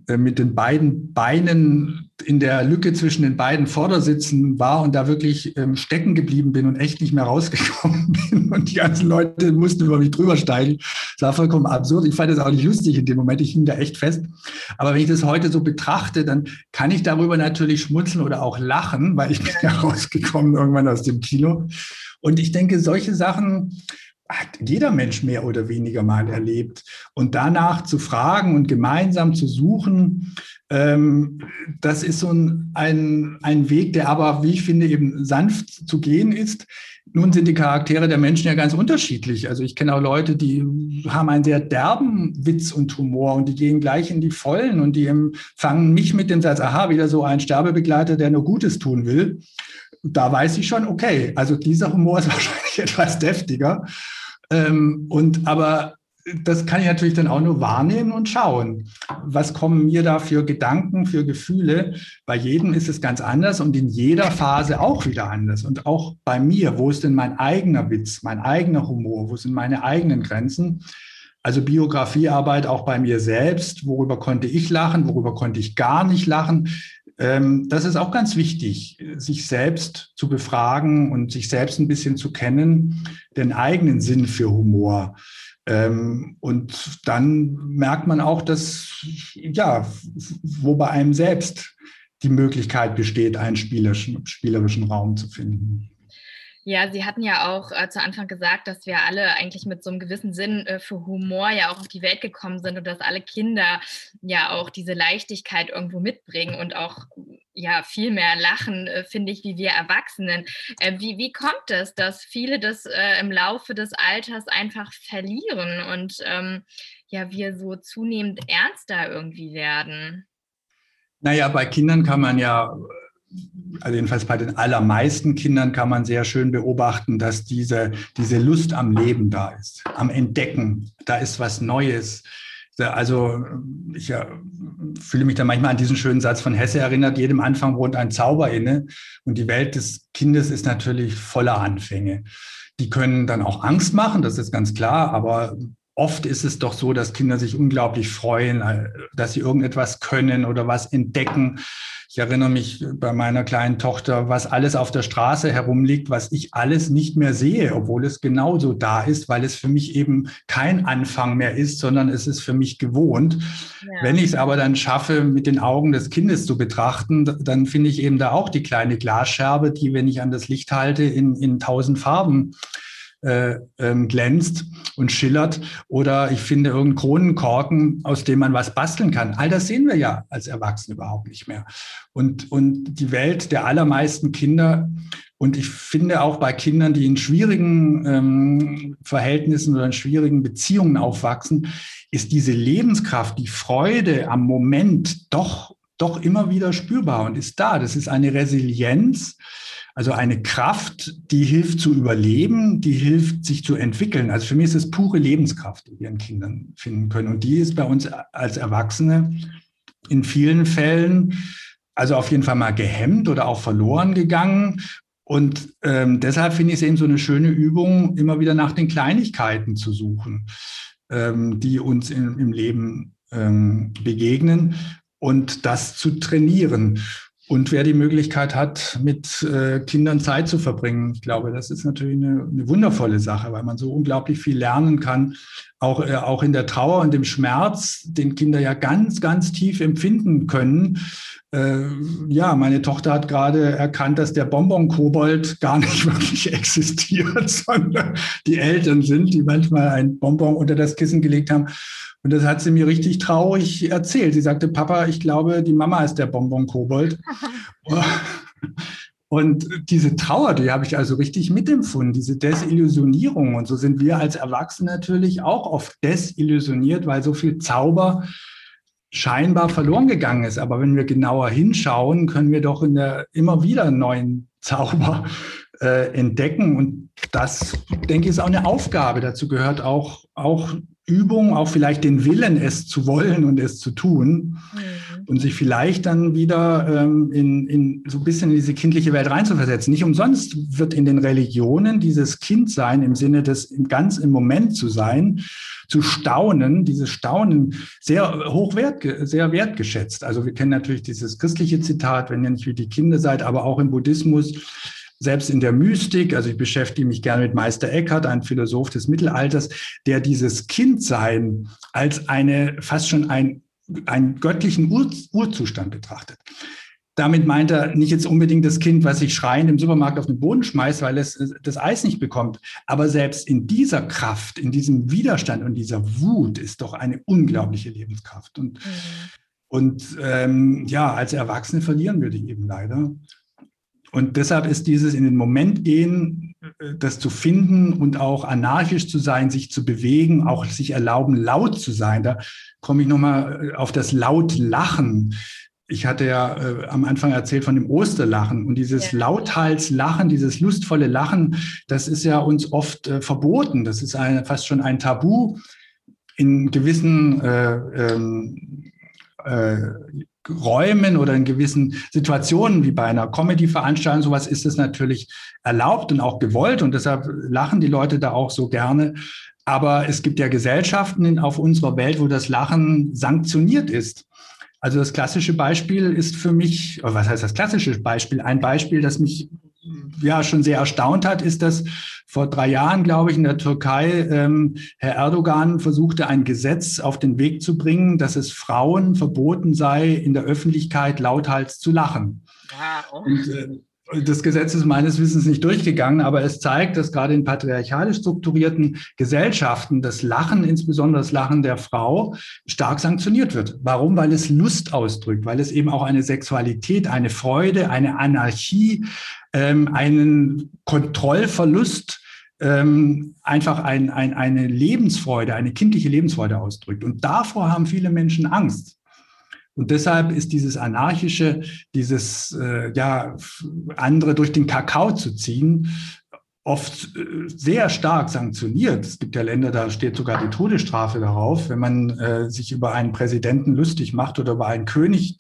mit den beiden Beinen in der Lücke zwischen den beiden Vordersitzen war und da wirklich ähm, stecken geblieben bin und echt nicht mehr rausgekommen [laughs] bin. Und die ganzen Leute mussten über mich drüber steigen. Das war vollkommen absurd. Ich fand das auch nicht lustig in dem Moment. Ich hing da echt fest. Aber wenn ich das heute so betrachte, dann kann ich darüber natürlich schmunzeln oder auch lachen, weil ich bin [laughs] ja rausgekommen irgendwann aus dem Kino. Und ich denke, solche Sachen, hat jeder Mensch mehr oder weniger mal erlebt. Und danach zu fragen und gemeinsam zu suchen, ähm, das ist so ein, ein, ein Weg, der aber, wie ich finde, eben sanft zu gehen ist. Nun sind die Charaktere der Menschen ja ganz unterschiedlich. Also ich kenne auch Leute, die haben einen sehr derben Witz und Humor und die gehen gleich in die Vollen und die fangen mich mit dem Satz, aha, wieder so ein Sterbebegleiter, der nur Gutes tun will da weiß ich schon, okay, also dieser Humor ist [laughs] wahrscheinlich etwas deftiger. Ähm, und aber das kann ich natürlich dann auch nur wahrnehmen und schauen. Was kommen mir da für Gedanken, für Gefühle? Bei jedem ist es ganz anders und in jeder Phase auch wieder anders. Und auch bei mir, wo ist denn mein eigener Witz, mein eigener Humor? Wo sind meine eigenen Grenzen? Also Biografiearbeit auch bei mir selbst. Worüber konnte ich lachen? Worüber konnte ich gar nicht lachen? Ähm, das ist auch ganz wichtig, sich selbst zu befragen und sich selbst ein bisschen zu kennen, den eigenen Sinn für Humor. Ähm, und dann merkt man auch, dass, ja, wo bei einem selbst die Möglichkeit besteht, einen spielerischen, spielerischen Raum zu finden. Ja, Sie hatten ja auch äh, zu Anfang gesagt, dass wir alle eigentlich mit so einem gewissen Sinn äh, für Humor ja auch auf die Welt gekommen sind und dass alle Kinder ja auch diese Leichtigkeit irgendwo mitbringen und auch ja viel mehr lachen, äh, finde ich, wie wir Erwachsenen. Äh, wie, wie kommt es, dass viele das äh, im Laufe des Alters einfach verlieren und ähm, ja, wir so zunehmend ernster irgendwie werden? Naja, bei Kindern kann man ja also jedenfalls bei den allermeisten Kindern kann man sehr schön beobachten, dass diese, diese Lust am Leben da ist, am Entdecken. Da ist was Neues. Also ich ja, fühle mich da manchmal an diesen schönen Satz von Hesse erinnert, jedem Anfang wohnt ein Zauber inne. Und die Welt des Kindes ist natürlich voller Anfänge. Die können dann auch Angst machen, das ist ganz klar, aber oft ist es doch so, dass Kinder sich unglaublich freuen, dass sie irgendetwas können oder was entdecken Ich erinnere mich bei meiner kleinen Tochter, was alles auf der Straße herumliegt, was ich alles nicht mehr sehe, obwohl es genauso da ist, weil es für mich eben kein Anfang mehr ist, sondern es ist für mich gewohnt. Ja. Wenn ich es aber dann schaffe, mit den Augen des Kindes zu betrachten, dann finde ich eben da auch die kleine Glasscherbe, die, wenn ich an das Licht halte, in, in tausend Farben äh, ähm, glänzt und schillert. Oder ich finde irgendeinen Kronenkorken, aus dem man was basteln kann. All das sehen wir ja als Erwachsene überhaupt nicht mehr. Und, und die Welt der allermeisten Kinder und ich finde auch bei Kindern, die in schwierigen ähm, Verhältnissen oder in schwierigen Beziehungen aufwachsen, ist diese Lebenskraft, die Freude am Moment doch, doch immer wieder spürbar und ist da. Das ist eine Resilienz, also eine Kraft, die hilft zu überleben, die hilft sich zu entwickeln. Also für mich ist es pure Lebenskraft, die wir in Kindern finden können. Und die ist bei uns als Erwachsene in vielen Fällen also auf jeden Fall mal gehemmt oder auch verloren gegangen. Und ähm, deshalb finde ich es eben so eine schöne Übung, immer wieder nach den Kleinigkeiten zu suchen, ähm, die uns in, im Leben ähm, begegnen und das zu trainieren. Und wer die Möglichkeit hat, mit äh, Kindern Zeit zu verbringen, ich glaube, das ist natürlich eine, eine wundervolle Sache, weil man so unglaublich viel lernen kann, auch, äh, auch in der Trauer und dem Schmerz, den Kinder ja ganz, ganz tief empfinden können. Äh, ja, meine Tochter hat gerade erkannt, dass der Bonbon-Kobold gar nicht [laughs] wirklich existiert, [laughs] sondern die Eltern sind, die manchmal ein Bonbon unter das Kissen gelegt haben und das hat sie mir richtig traurig erzählt. Sie sagte, Papa, ich glaube, die Mama ist der Bonbon-Kobold. [laughs] Und diese Trauer, die habe ich also richtig mitempfunden, diese Desillusionierung. Und so sind wir als Erwachsene natürlich auch oft desillusioniert, weil so viel Zauber scheinbar verloren gegangen ist. Aber wenn wir genauer hinschauen, können wir doch in der, immer wieder neuen Zauber äh, entdecken. Und das, denke ich, ist auch eine Aufgabe. Dazu gehört auch, auch Übung, auch vielleicht den Willen, es zu wollen und es zu tun mhm. und sich vielleicht dann wieder ähm, in, in so ein bisschen in diese kindliche Welt reinzuversetzen. Nicht umsonst wird in den Religionen dieses Kindsein im Sinne des ganz im Moment zu sein, zu staunen, dieses Staunen sehr hoch wert, sehr wertgeschätzt. Also wir kennen natürlich dieses christliche Zitat, wenn ihr nicht wie die Kinder seid, aber auch im Buddhismus selbst in der Mystik, also ich beschäftige mich gerne mit Meister Eckhart, ein Philosoph des Mittelalters, der dieses Kindsein als eine fast schon ein, einen göttlichen Ur, Urzustand betrachtet. Damit meint er nicht jetzt unbedingt das Kind, was sich schreiend im Supermarkt auf den Boden schmeißt, weil es das Eis nicht bekommt. Aber selbst in dieser Kraft, in diesem Widerstand und dieser Wut ist doch eine unglaubliche Lebenskraft. Und, mhm. und ähm, ja, als Erwachsene verlieren wir die eben leider. Und deshalb ist dieses in den Moment gehen, äh, das zu finden und auch anarchisch zu sein, sich zu bewegen, auch sich erlauben, laut zu sein. Da komme ich nochmal äh, auf das laut Lachen. Ich hatte ja äh, am Anfang erzählt von dem Osterlachen und dieses ja. Lauthalslachen, dieses lustvolle Lachen, das ist ja uns oft äh, verboten. Das ist eine, fast schon ein Tabu. In gewissen äh, ähm, äh, Räumen oder in gewissen Situationen wie bei einer Comedy-Veranstaltung, sowas ist es natürlich erlaubt und auch gewollt und deshalb lachen die Leute da auch so gerne. Aber es gibt ja Gesellschaften auf unserer Welt, wo das Lachen sanktioniert ist. Also das klassische Beispiel ist für mich, was heißt das klassische Beispiel? Ein Beispiel, das mich ja schon sehr erstaunt hat, ist, dass vor drei Jahren, glaube ich, in der Türkei ähm, Herr Erdogan versuchte, ein Gesetz auf den Weg zu bringen, dass es Frauen verboten sei, in der Öffentlichkeit lauthals zu lachen. Oh. Und, äh, das Gesetz ist meines Wissens nicht durchgegangen, aber es zeigt, dass gerade in patriarchalisch strukturierten Gesellschaften das Lachen, insbesondere das Lachen der Frau, stark sanktioniert wird. Warum? Weil es Lust ausdrückt, weil es eben auch eine Sexualität, eine Freude, eine Anarchie, ähm, einen Kontrollverlust, ähm, einfach ein, ein, eine Lebensfreude, eine kindliche Lebensfreude ausdrückt. Und davor haben viele Menschen Angst. Und deshalb ist dieses anarchische, dieses äh, ja andere durch den Kakao zu ziehen, oft äh, sehr stark sanktioniert. Es gibt ja Länder, da steht sogar die Todesstrafe darauf, wenn man äh, sich über einen Präsidenten lustig macht oder über einen König.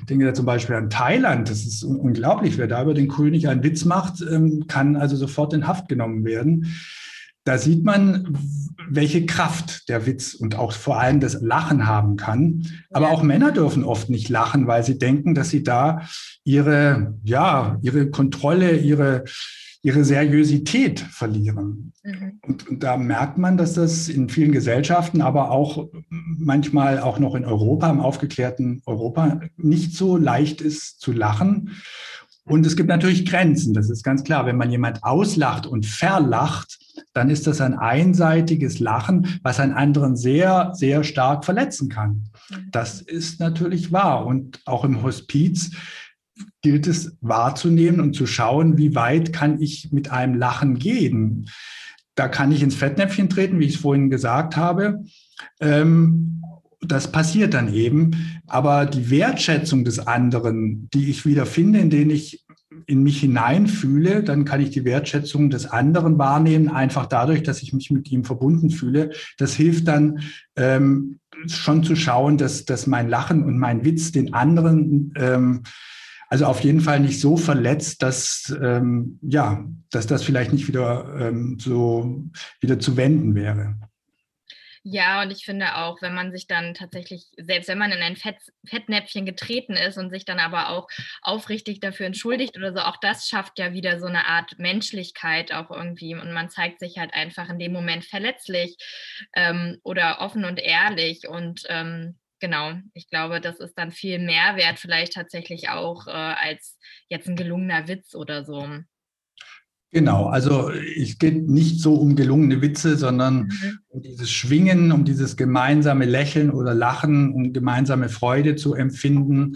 Ich denke da zum Beispiel an Thailand. Das ist unglaublich. Wer da über den König einen Witz macht, ähm, kann also sofort in Haft genommen werden. Da sieht man, welche Kraft der Witz und auch vor allem das Lachen haben kann. Aber auch Männer dürfen oft nicht lachen, weil sie denken, dass sie da ihre, ja, ihre Kontrolle, ihre, ihre Seriosität verlieren. Mhm. Und, und, da merkt man, dass das in vielen Gesellschaften, aber auch manchmal auch noch in Europa, im aufgeklärten Europa, nicht so leicht ist zu lachen. Und es gibt natürlich Grenzen, das ist ganz klar. Wenn man jemand auslacht und verlacht, dann ist das ein einseitiges Lachen, was einen anderen sehr, sehr stark verletzen kann. Mhm. Das ist natürlich wahr. Und auch im Hospiz gilt es wahrzunehmen und zu schauen, wie weit kann ich mit einem Lachen gehen. Da kann ich ins Fettnäpfchen treten, wie ich es vorhin gesagt habe. Ähm, das passiert dann eben. Aber die Wertschätzung des anderen, die ich wieder finde, in denen ich in mich hineinfühle, dann kann ich die Wertschätzung des anderen wahrnehmen, einfach dadurch, dass ich mich mit ihm verbunden fühle. Das hilft dann ähm, schon zu schauen, dass, dass mein Lachen und mein Witz den anderen ähm, also auf jeden Fall nicht so verletzt, dass ähm, ja, dass das vielleicht nicht wieder ähm, so wieder zu wenden wäre. Ja, und ich finde auch, wenn man sich dann tatsächlich, selbst wenn man in ein Fett, Fettnäpfchen getreten ist und sich dann aber auch aufrichtig dafür entschuldigt oder so, auch das schafft ja wieder so eine Art Menschlichkeit auch irgendwie. Und man zeigt sich halt einfach in dem Moment verletzlich ähm, oder offen und ehrlich. Und ähm, genau, ich glaube, das ist dann viel Mehrwert vielleicht tatsächlich auch äh, als jetzt ein gelungener Witz oder so. Genau, also es geht nicht so um gelungene Witze, sondern mhm. um dieses Schwingen, um dieses gemeinsame Lächeln oder Lachen, um gemeinsame Freude zu empfinden,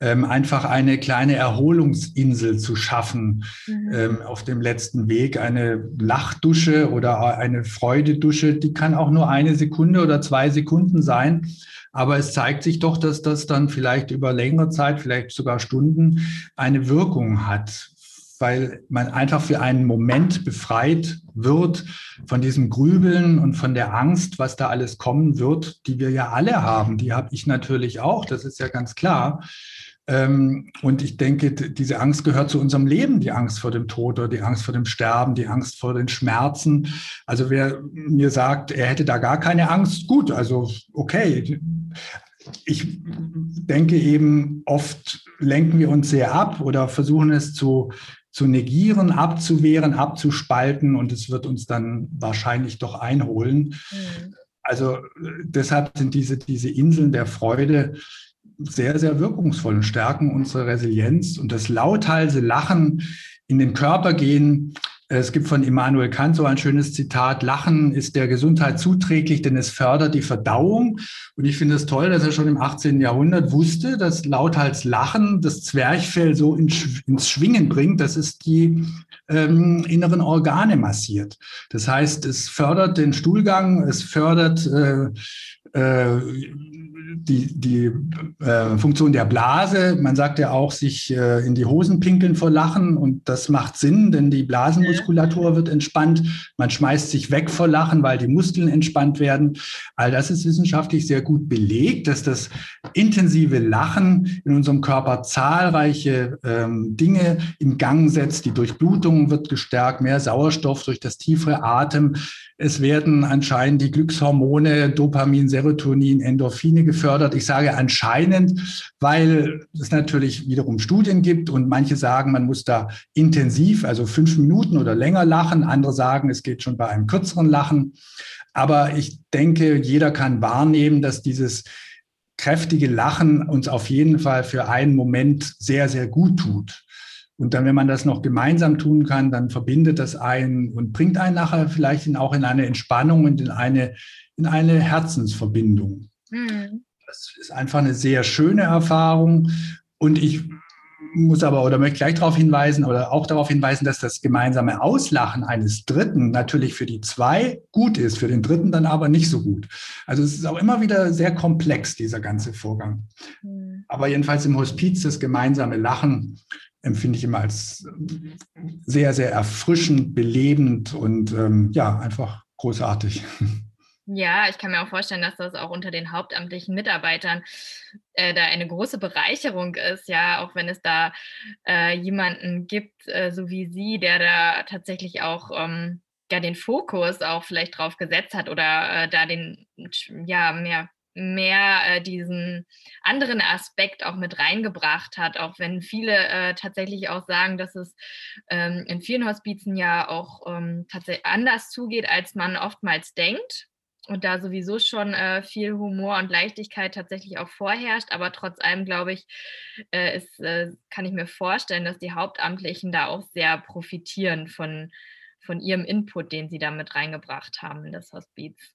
ähm, einfach eine kleine Erholungsinsel zu schaffen mhm. ähm, auf dem letzten Weg, eine Lachdusche oder eine Freudedusche, die kann auch nur eine Sekunde oder zwei Sekunden sein. Aber es zeigt sich doch, dass das dann vielleicht über längere Zeit, vielleicht sogar Stunden, eine Wirkung hat weil man einfach für einen Moment befreit wird von diesem Grübeln und von der Angst, was da alles kommen wird, die wir ja alle haben. Die habe ich natürlich auch, das ist ja ganz klar. Ähm, und ich denke, diese Angst gehört zu unserem Leben, die Angst vor dem Tod oder die Angst vor dem Sterben, die Angst vor den Schmerzen. Also wer mir sagt, er hätte da gar keine Angst, gut, also okay. Ich denke eben, oft lenken wir uns sehr ab oder versuchen es zu zu negieren, abzuwehren, abzuspalten und es wird uns dann wahrscheinlich doch einholen. Mhm. Also deshalb sind diese, diese Inseln der Freude sehr, sehr wirkungsvoll und stärken unsere Resilienz und das lauthals Lachen in den Körper gehen es gibt von Immanuel Kant so ein schönes Zitat, Lachen ist der Gesundheit zuträglich, denn es fördert die Verdauung. Und ich finde es toll, dass er schon im 18. Jahrhundert wusste, dass lauthals Lachen das Zwerchfell so ins Schwingen bringt, dass es die ähm, inneren Organe massiert. Das heißt, es fördert den Stuhlgang, es fördert äh, äh, die, die äh, Funktion der Blase. Man sagt ja auch, sich äh, in die Hosen pinkeln vor Lachen und das macht Sinn, denn die Blasenmuskulatur wird entspannt. Man schmeißt sich weg vor Lachen, weil die Muskeln entspannt werden. All das ist wissenschaftlich sehr gut belegt, dass das intensive Lachen in unserem Körper zahlreiche ähm, Dinge in Gang setzt. Die Durchblutung wird gestärkt, mehr Sauerstoff durch das tiefere Atem. Es werden anscheinend die Glückshormone Dopamin, Serotonin, Endorphine gefördert. Ich sage anscheinend, weil es natürlich wiederum Studien gibt und manche sagen, man muss da intensiv, also fünf Minuten oder länger lachen. Andere sagen, es geht schon bei einem kürzeren Lachen. Aber ich denke, jeder kann wahrnehmen, dass dieses kräftige Lachen uns auf jeden Fall für einen Moment sehr, sehr gut tut. Und dann, wenn man das noch gemeinsam tun kann, dann verbindet das einen und bringt einen nachher vielleicht auch in eine Entspannung und in eine, in eine Herzensverbindung. Mhm. Das ist einfach eine sehr schöne Erfahrung. Und ich muss aber oder möchte gleich darauf hinweisen oder auch darauf hinweisen, dass das gemeinsame Auslachen eines Dritten natürlich für die zwei gut ist, für den Dritten dann aber nicht so gut. Also es ist auch immer wieder sehr komplex, dieser ganze Vorgang. Mhm. Aber jedenfalls im Hospiz das gemeinsame Lachen empfinde ich immer als sehr, sehr erfrischend, belebend und ähm, ja, einfach großartig. Ja, ich kann mir auch vorstellen, dass das auch unter den hauptamtlichen Mitarbeitern äh, da eine große Bereicherung ist, ja, auch wenn es da äh, jemanden gibt, äh, so wie Sie, der da tatsächlich auch ähm, ja den Fokus auch vielleicht drauf gesetzt hat oder äh, da den ja mehr mehr äh, diesen anderen Aspekt auch mit reingebracht hat, auch wenn viele äh, tatsächlich auch sagen, dass es ähm, in vielen Hospizen ja auch ähm, tatsächlich anders zugeht, als man oftmals denkt und da sowieso schon äh, viel Humor und Leichtigkeit tatsächlich auch vorherrscht. Aber trotz allem, glaube ich, äh, ist, äh, kann ich mir vorstellen, dass die Hauptamtlichen da auch sehr profitieren von, von ihrem Input, den sie da mit reingebracht haben in das Hospiz.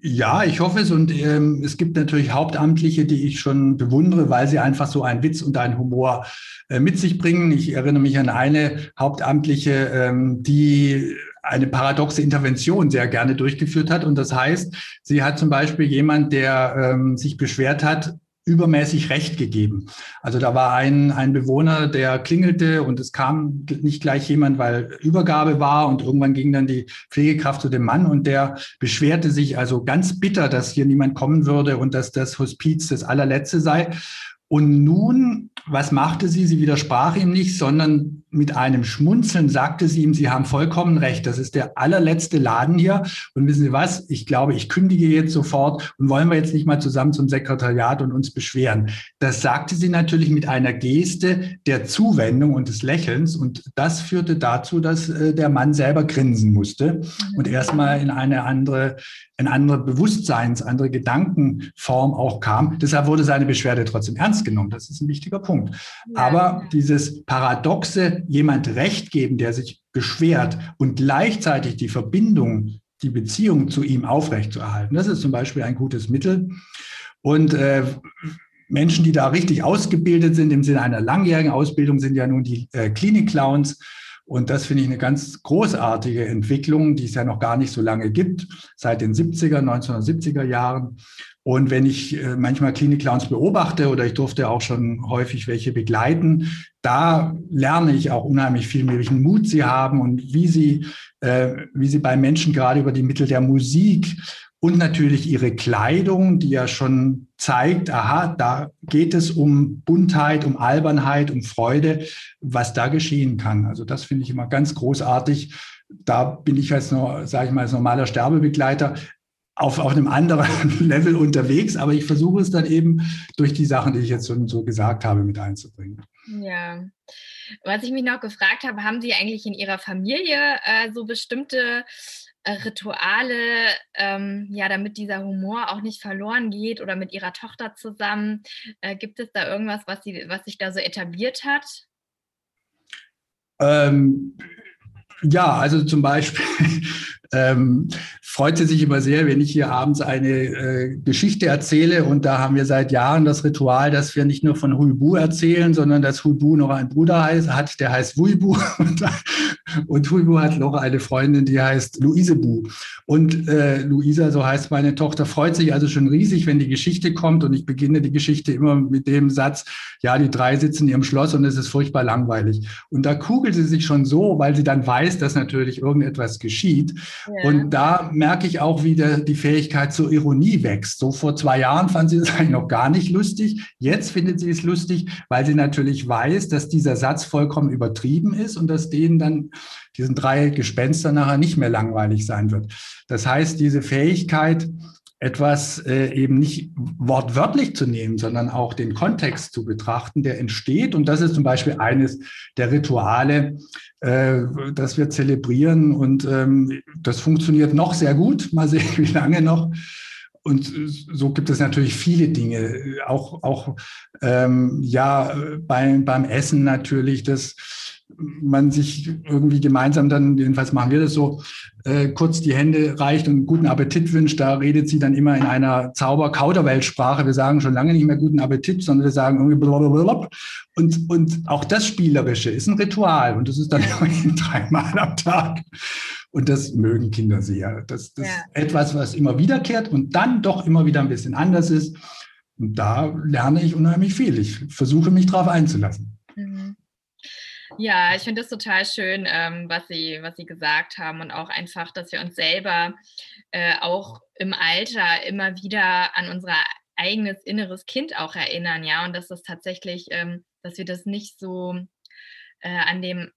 Ja, ich hoffe es. Und ähm, es gibt natürlich Hauptamtliche, die ich schon bewundere, weil sie einfach so einen Witz und einen Humor äh, mit sich bringen. Ich erinnere mich an eine Hauptamtliche, ähm, die eine paradoxe Intervention sehr gerne durchgeführt hat. Und das heißt, sie hat zum Beispiel jemand, der ähm, sich beschwert hat, übermäßig Recht gegeben. Also da war ein, ein Bewohner, der klingelte und es kam nicht gleich jemand, weil Übergabe war und irgendwann ging dann die Pflegekraft zu dem Mann und der beschwerte sich also ganz bitter, dass hier niemand kommen würde und dass das Hospiz das allerletzte sei. Und nun, was machte sie? Sie widersprach ihm nicht, sondern mit einem Schmunzeln sagte sie ihm, Sie haben vollkommen recht. Das ist der allerletzte Laden hier. Und wissen Sie was? Ich glaube, ich kündige jetzt sofort und wollen wir jetzt nicht mal zusammen zum Sekretariat und uns beschweren. Das sagte sie natürlich mit einer Geste der Zuwendung und des Lächelns. Und das führte dazu, dass äh, der Mann selber grinsen musste und erstmal in eine andere eine andere Bewusstseins, andere Gedankenform auch kam. Deshalb wurde seine Beschwerde trotzdem ernst genommen. Das ist ein wichtiger Punkt. Ja. Aber dieses paradoxe, jemand Recht geben, der sich beschwert und gleichzeitig die Verbindung, die Beziehung zu ihm aufrechtzuerhalten, das ist zum Beispiel ein gutes Mittel. Und äh, Menschen, die da richtig ausgebildet sind, im Sinne einer langjährigen Ausbildung, sind ja nun die äh, Klinik-Clowns. Und das finde ich eine ganz großartige Entwicklung, die es ja noch gar nicht so lange gibt, seit den 70er, 1970er Jahren. Und wenn ich äh, manchmal Klinik-Clowns beobachte oder ich durfte auch schon häufig welche begleiten, da lerne ich auch unheimlich viel, welchen Mut sie haben und wie sie, äh, wie sie bei Menschen gerade über die Mittel der Musik und natürlich ihre Kleidung, die ja schon zeigt, aha, da geht es um Buntheit, um Albernheit, um Freude, was da geschehen kann. Also das finde ich immer ganz großartig. Da bin ich als, sage ich mal, als normaler Sterbebegleiter auf, auf einem anderen [laughs] Level unterwegs, aber ich versuche es dann eben durch die Sachen, die ich jetzt schon so gesagt habe, mit einzubringen. Ja. Was ich mich noch gefragt habe, haben Sie eigentlich in Ihrer Familie äh, so bestimmte Rituale, ähm, ja, damit dieser Humor auch nicht verloren geht oder mit ihrer Tochter zusammen. Äh, gibt es da irgendwas, was, sie, was sich da so etabliert hat? Ähm, ja, also zum Beispiel [laughs] ähm, freut sie sich immer sehr, wenn ich hier abends eine äh, Geschichte erzähle. Und da haben wir seit Jahren das Ritual, dass wir nicht nur von Huibu erzählen, sondern dass Huibu noch einen Bruder heißt, hat, der heißt Wuibu. [laughs] Und, und Huibu hat noch eine Freundin, die heißt Luise Bu. Und äh, Luisa, so heißt meine Tochter, freut sich also schon riesig, wenn die Geschichte kommt. Und ich beginne die Geschichte immer mit dem Satz, ja, die drei sitzen in ihrem Schloss und es ist furchtbar langweilig. Und da kugelt sie sich schon so, weil sie dann weiß, dass natürlich irgendetwas geschieht. Und da merke ich auch, wie der, die Fähigkeit zur Ironie wächst. So vor zwei Jahren fand sie es [laughs] eigentlich noch gar nicht lustig. Jetzt findet sie es lustig, weil sie natürlich weiß, dass dieser Satz vollkommen übertrieben ist und dass denen dann diesen drei Gespenster nachher nicht mehr langweilig sein wird. Das heißt, diese Fähigkeit, etwas äh, eben nicht wortwörtlich zu nehmen, sondern auch den Kontext zu betrachten, der entsteht. Und das ist zum Beispiel eines der Rituale, äh, das wir zelebrieren. Und ähm, das funktioniert noch sehr gut. Mal sehen, [laughs] wie lange noch. Und so gibt es natürlich viele Dinge, auch, auch ähm, ja, beim, beim Essen natürlich, das man sich irgendwie gemeinsam dann, jedenfalls machen wir das so, äh, kurz die Hände reicht und guten Appetit wünscht. Da redet sie dann immer in einer Zauber-Kauderweltsprache. Wir sagen schon lange nicht mehr guten Appetit, sondern wir sagen irgendwie blablabla. Und, und auch das Spielerische ist ein Ritual und das ist dann [laughs] dreimal am Tag. Und das mögen Kinder sehr. Das, das ja. ist etwas, was immer wiederkehrt und dann doch immer wieder ein bisschen anders ist. Und da lerne ich unheimlich viel. Ich versuche mich darauf einzulassen. Ja, ich finde das total schön, ähm, was, Sie, was Sie gesagt haben und auch einfach, dass wir uns selber äh, auch im Alter immer wieder an unser eigenes inneres Kind auch erinnern, ja, und dass das tatsächlich, ähm, dass wir das nicht so äh, an dem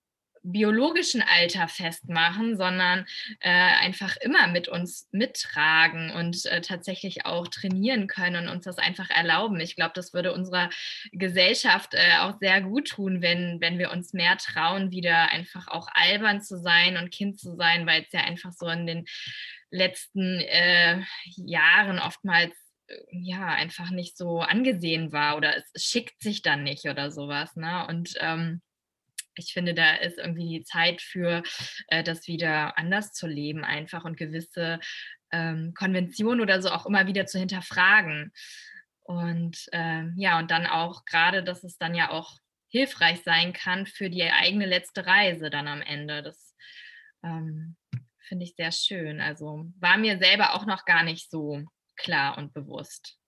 biologischen Alter festmachen, sondern äh, einfach immer mit uns mittragen und äh, tatsächlich auch trainieren können und uns das einfach erlauben. Ich glaube, das würde unserer Gesellschaft äh, auch sehr gut tun, wenn, wenn wir uns mehr trauen, wieder einfach auch albern zu sein und Kind zu sein, weil es ja einfach so in den letzten äh, Jahren oftmals äh, ja einfach nicht so angesehen war oder es schickt sich dann nicht oder sowas. Ne? Und ähm, ich finde, da ist irgendwie die Zeit für, äh, das wieder anders zu leben, einfach und gewisse ähm, Konventionen oder so auch immer wieder zu hinterfragen. Und ähm, ja, und dann auch gerade, dass es dann ja auch hilfreich sein kann für die eigene letzte Reise dann am Ende. Das ähm, finde ich sehr schön. Also war mir selber auch noch gar nicht so klar und bewusst.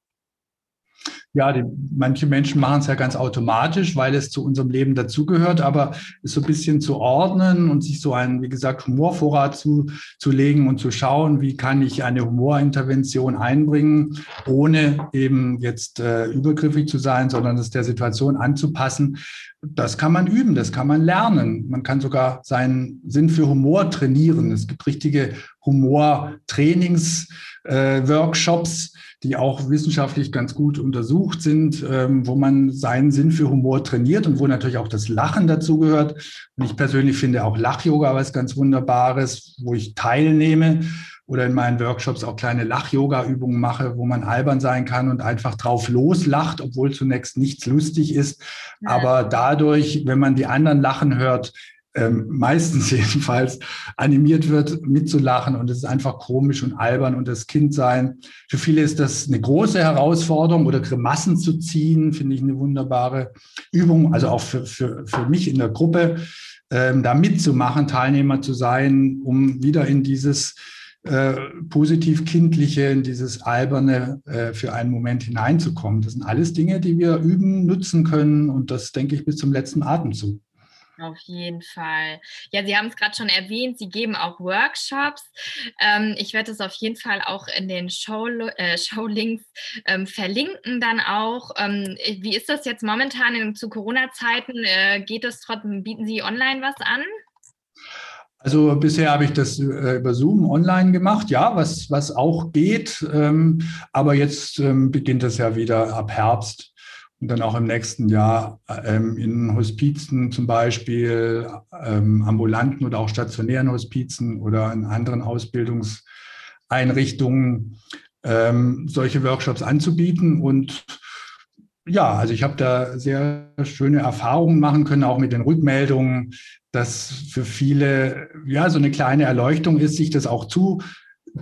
Ja, die, manche Menschen machen es ja ganz automatisch, weil es zu unserem Leben dazugehört, aber es so ein bisschen zu ordnen und sich so einen, wie gesagt, Humorvorrat zu, zu legen und zu schauen, wie kann ich eine Humorintervention einbringen, ohne eben jetzt äh, übergriffig zu sein, sondern es der Situation anzupassen. Das kann man üben, das kann man lernen. Man kann sogar seinen Sinn für Humor trainieren. Es gibt richtige Humortrainings, äh, die auch wissenschaftlich ganz gut untersucht sind, ähm, wo man seinen Sinn für Humor trainiert und wo natürlich auch das Lachen dazugehört. Und ich persönlich finde auch Lach-Yoga was ganz Wunderbares, wo ich teilnehme oder in meinen Workshops auch kleine Lach-Yoga-Übungen mache, wo man albern sein kann und einfach drauf loslacht, obwohl zunächst nichts lustig ist. Ja. Aber dadurch, wenn man die anderen lachen hört, ähm, meistens [laughs] jedenfalls animiert wird, mitzulachen und es ist einfach komisch und albern und das Kindsein. Für viele ist das eine große Herausforderung oder Grimassen zu ziehen, finde ich eine wunderbare Übung, also auch für, für, für mich in der Gruppe, ähm, da mitzumachen, Teilnehmer zu sein, um wieder in dieses äh, positiv kindliche, in dieses alberne äh, für einen Moment hineinzukommen. Das sind alles Dinge, die wir üben, nutzen können und das denke ich bis zum letzten Atemzug. Auf jeden Fall. Ja, Sie haben es gerade schon erwähnt, Sie geben auch Workshops. Ähm, ich werde es auf jeden Fall auch in den Show, äh, Showlinks ähm, verlinken dann auch. Ähm, wie ist das jetzt momentan in, zu Corona-Zeiten? Äh, geht es trotzdem, bieten Sie online was an? Also bisher habe ich das äh, über Zoom online gemacht, ja, was, was auch geht. Ähm, aber jetzt ähm, beginnt es ja wieder ab Herbst und dann auch im nächsten Jahr ähm, in Hospizen zum Beispiel, ambulanten oder auch stationären Hospizen oder in anderen Ausbildungseinrichtungen solche Workshops anzubieten. Und ja, also ich habe da sehr schöne Erfahrungen machen können, auch mit den Rückmeldungen, dass für viele ja so eine kleine Erleuchtung ist, sich das auch zu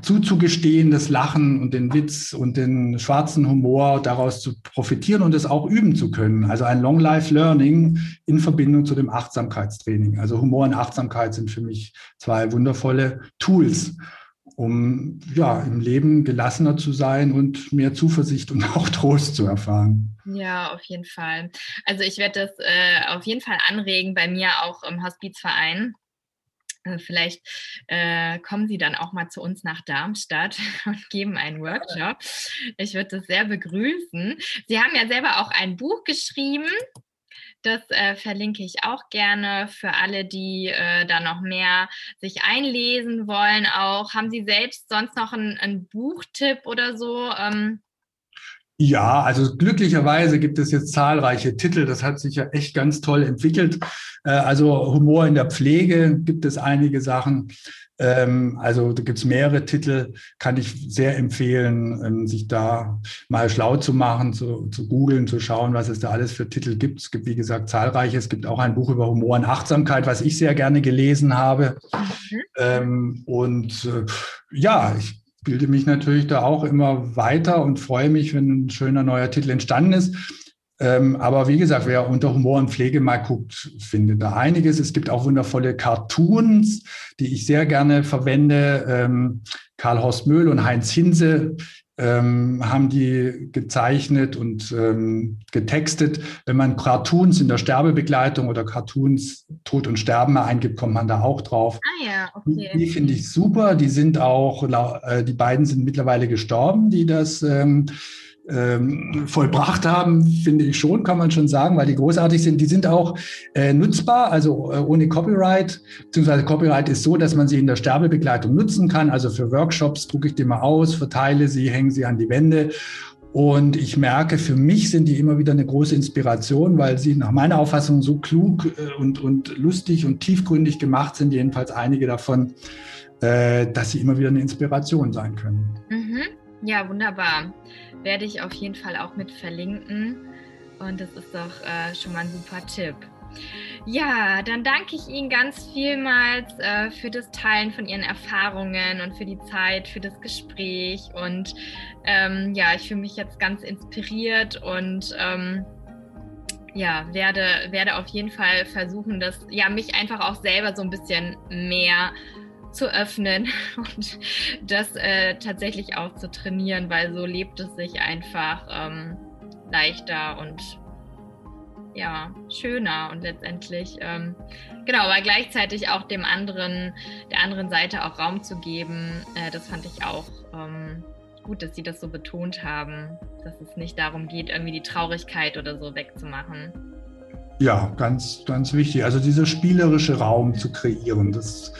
zuzugestehen, das Lachen und den Witz und den schwarzen Humor daraus zu profitieren und es auch üben zu können. Also ein Long Life Learning in Verbindung zu dem Achtsamkeitstraining. Also Humor und Achtsamkeit sind für mich zwei wundervolle Tools, um ja im Leben gelassener zu sein und mehr Zuversicht und auch Trost zu erfahren. Ja, auf jeden Fall. Also ich werde das äh, auf jeden Fall anregen bei mir auch im Hospizverein äh, vielleicht äh, kommen Sie dann auch mal zu uns nach Darmstadt [laughs] und geben einen Workshop. Ich würde das sehr begrüßen. Sie haben ja selber auch ein Buch geschrieben. Das äh, verlinke ich auch gerne für alle, die äh, da noch mehr sich einlesen wollen. Auch haben Sie selbst sonst noch einen, Buchtipp oder so? Ähm, ja, also glücklicherweise gibt es jetzt zahlreiche Titel. Das hat sich ja echt ganz toll entwickelt. Äh, also Humor in der Pflege gibt es einige Sachen. Ähm, also da gibt es mehrere Titel, kann ich sehr empfehlen, ähm, sich da mal schlau zu machen, zu, zu googeln, zu schauen, was es da alles für Titel gibt. Es gibt, wie gesagt, zahlreiche. Es gibt auch ein Buch über Humor und Achtsamkeit, was ich sehr gerne gelesen habe. Mhm. Ähm, und äh, ja, ich bilde mich natürlich da auch immer weiter und freue mich, wenn ein schöner neuer Titel entstanden ist. Ähm, aber wie gesagt, wer unter Humor und Pflege mal guckt, findet da einiges. Es gibt auch wundervolle Cartoons, die ich sehr gerne verwende. Ähm, Karl Horst Möhl und Heinz Hinse ähm, haben die gezeichnet und ähm, getextet. Wenn man Cartoons in der Sterbebegleitung oder Cartoons Tod und Sterben eingibt, kommt man da auch drauf. Ah ja, okay. Die, die finde ich super. Die sind auch, äh, die beiden sind mittlerweile gestorben, die das ähm, ähm, vollbracht haben, finde ich schon, kann man schon sagen, weil die großartig sind. Die sind auch äh, nutzbar, also äh, ohne Copyright, beziehungsweise Copyright ist so, dass man sie in der Sterbebegleitung nutzen kann. Also für Workshops drucke ich die mal aus, verteile sie, hänge sie an die Wände. Und ich merke, für mich sind die immer wieder eine große Inspiration, weil sie nach meiner Auffassung so klug äh, und, und lustig und tiefgründig gemacht sind, jedenfalls einige davon, äh, dass sie immer wieder eine Inspiration sein können. Mhm. Ja, wunderbar. Werde ich auf jeden Fall auch mit verlinken. Und das ist doch äh, schon mal ein super Tipp. Ja, dann danke ich Ihnen ganz vielmals äh, für das Teilen von Ihren Erfahrungen und für die Zeit, für das Gespräch. Und ähm, ja, ich fühle mich jetzt ganz inspiriert und ähm, ja, werde, werde auf jeden Fall versuchen, dass ja, mich einfach auch selber so ein bisschen mehr zu öffnen [laughs] und das äh, tatsächlich auch zu trainieren, weil so lebt es sich einfach ähm, leichter und ja, schöner und letztendlich, ähm, genau, aber gleichzeitig auch dem anderen, der anderen Seite auch Raum zu geben, äh, das fand ich auch ähm, gut, dass Sie das so betont haben, dass es nicht darum geht, irgendwie die Traurigkeit oder so wegzumachen. Ja, ganz, ganz wichtig. Also dieser spielerische Raum zu kreieren, das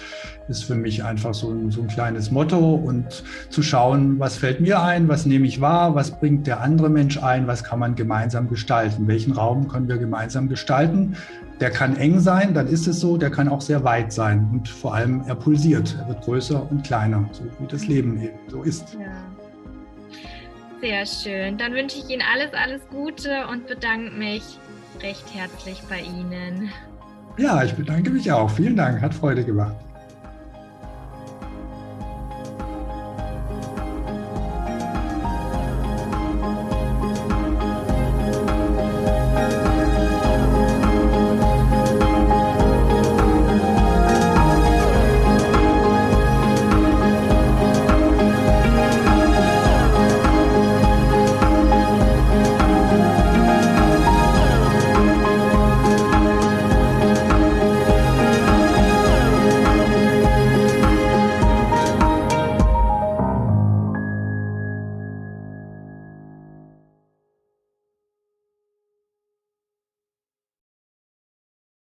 ist für mich einfach so ein, so ein kleines Motto und zu schauen, was fällt mir ein, was nehme ich wahr, was bringt der andere Mensch ein, was kann man gemeinsam gestalten, welchen Raum können wir gemeinsam gestalten. Der kann eng sein, dann ist es so, der kann auch sehr weit sein und vor allem er pulsiert, er wird größer und kleiner, so wie das Leben eben so ist. Ja. Sehr schön. Dann wünsche ich Ihnen alles, alles Gute und bedanke mich recht herzlich bei Ihnen. Ja, ich bedanke mich auch. Vielen Dank, hat Freude gemacht.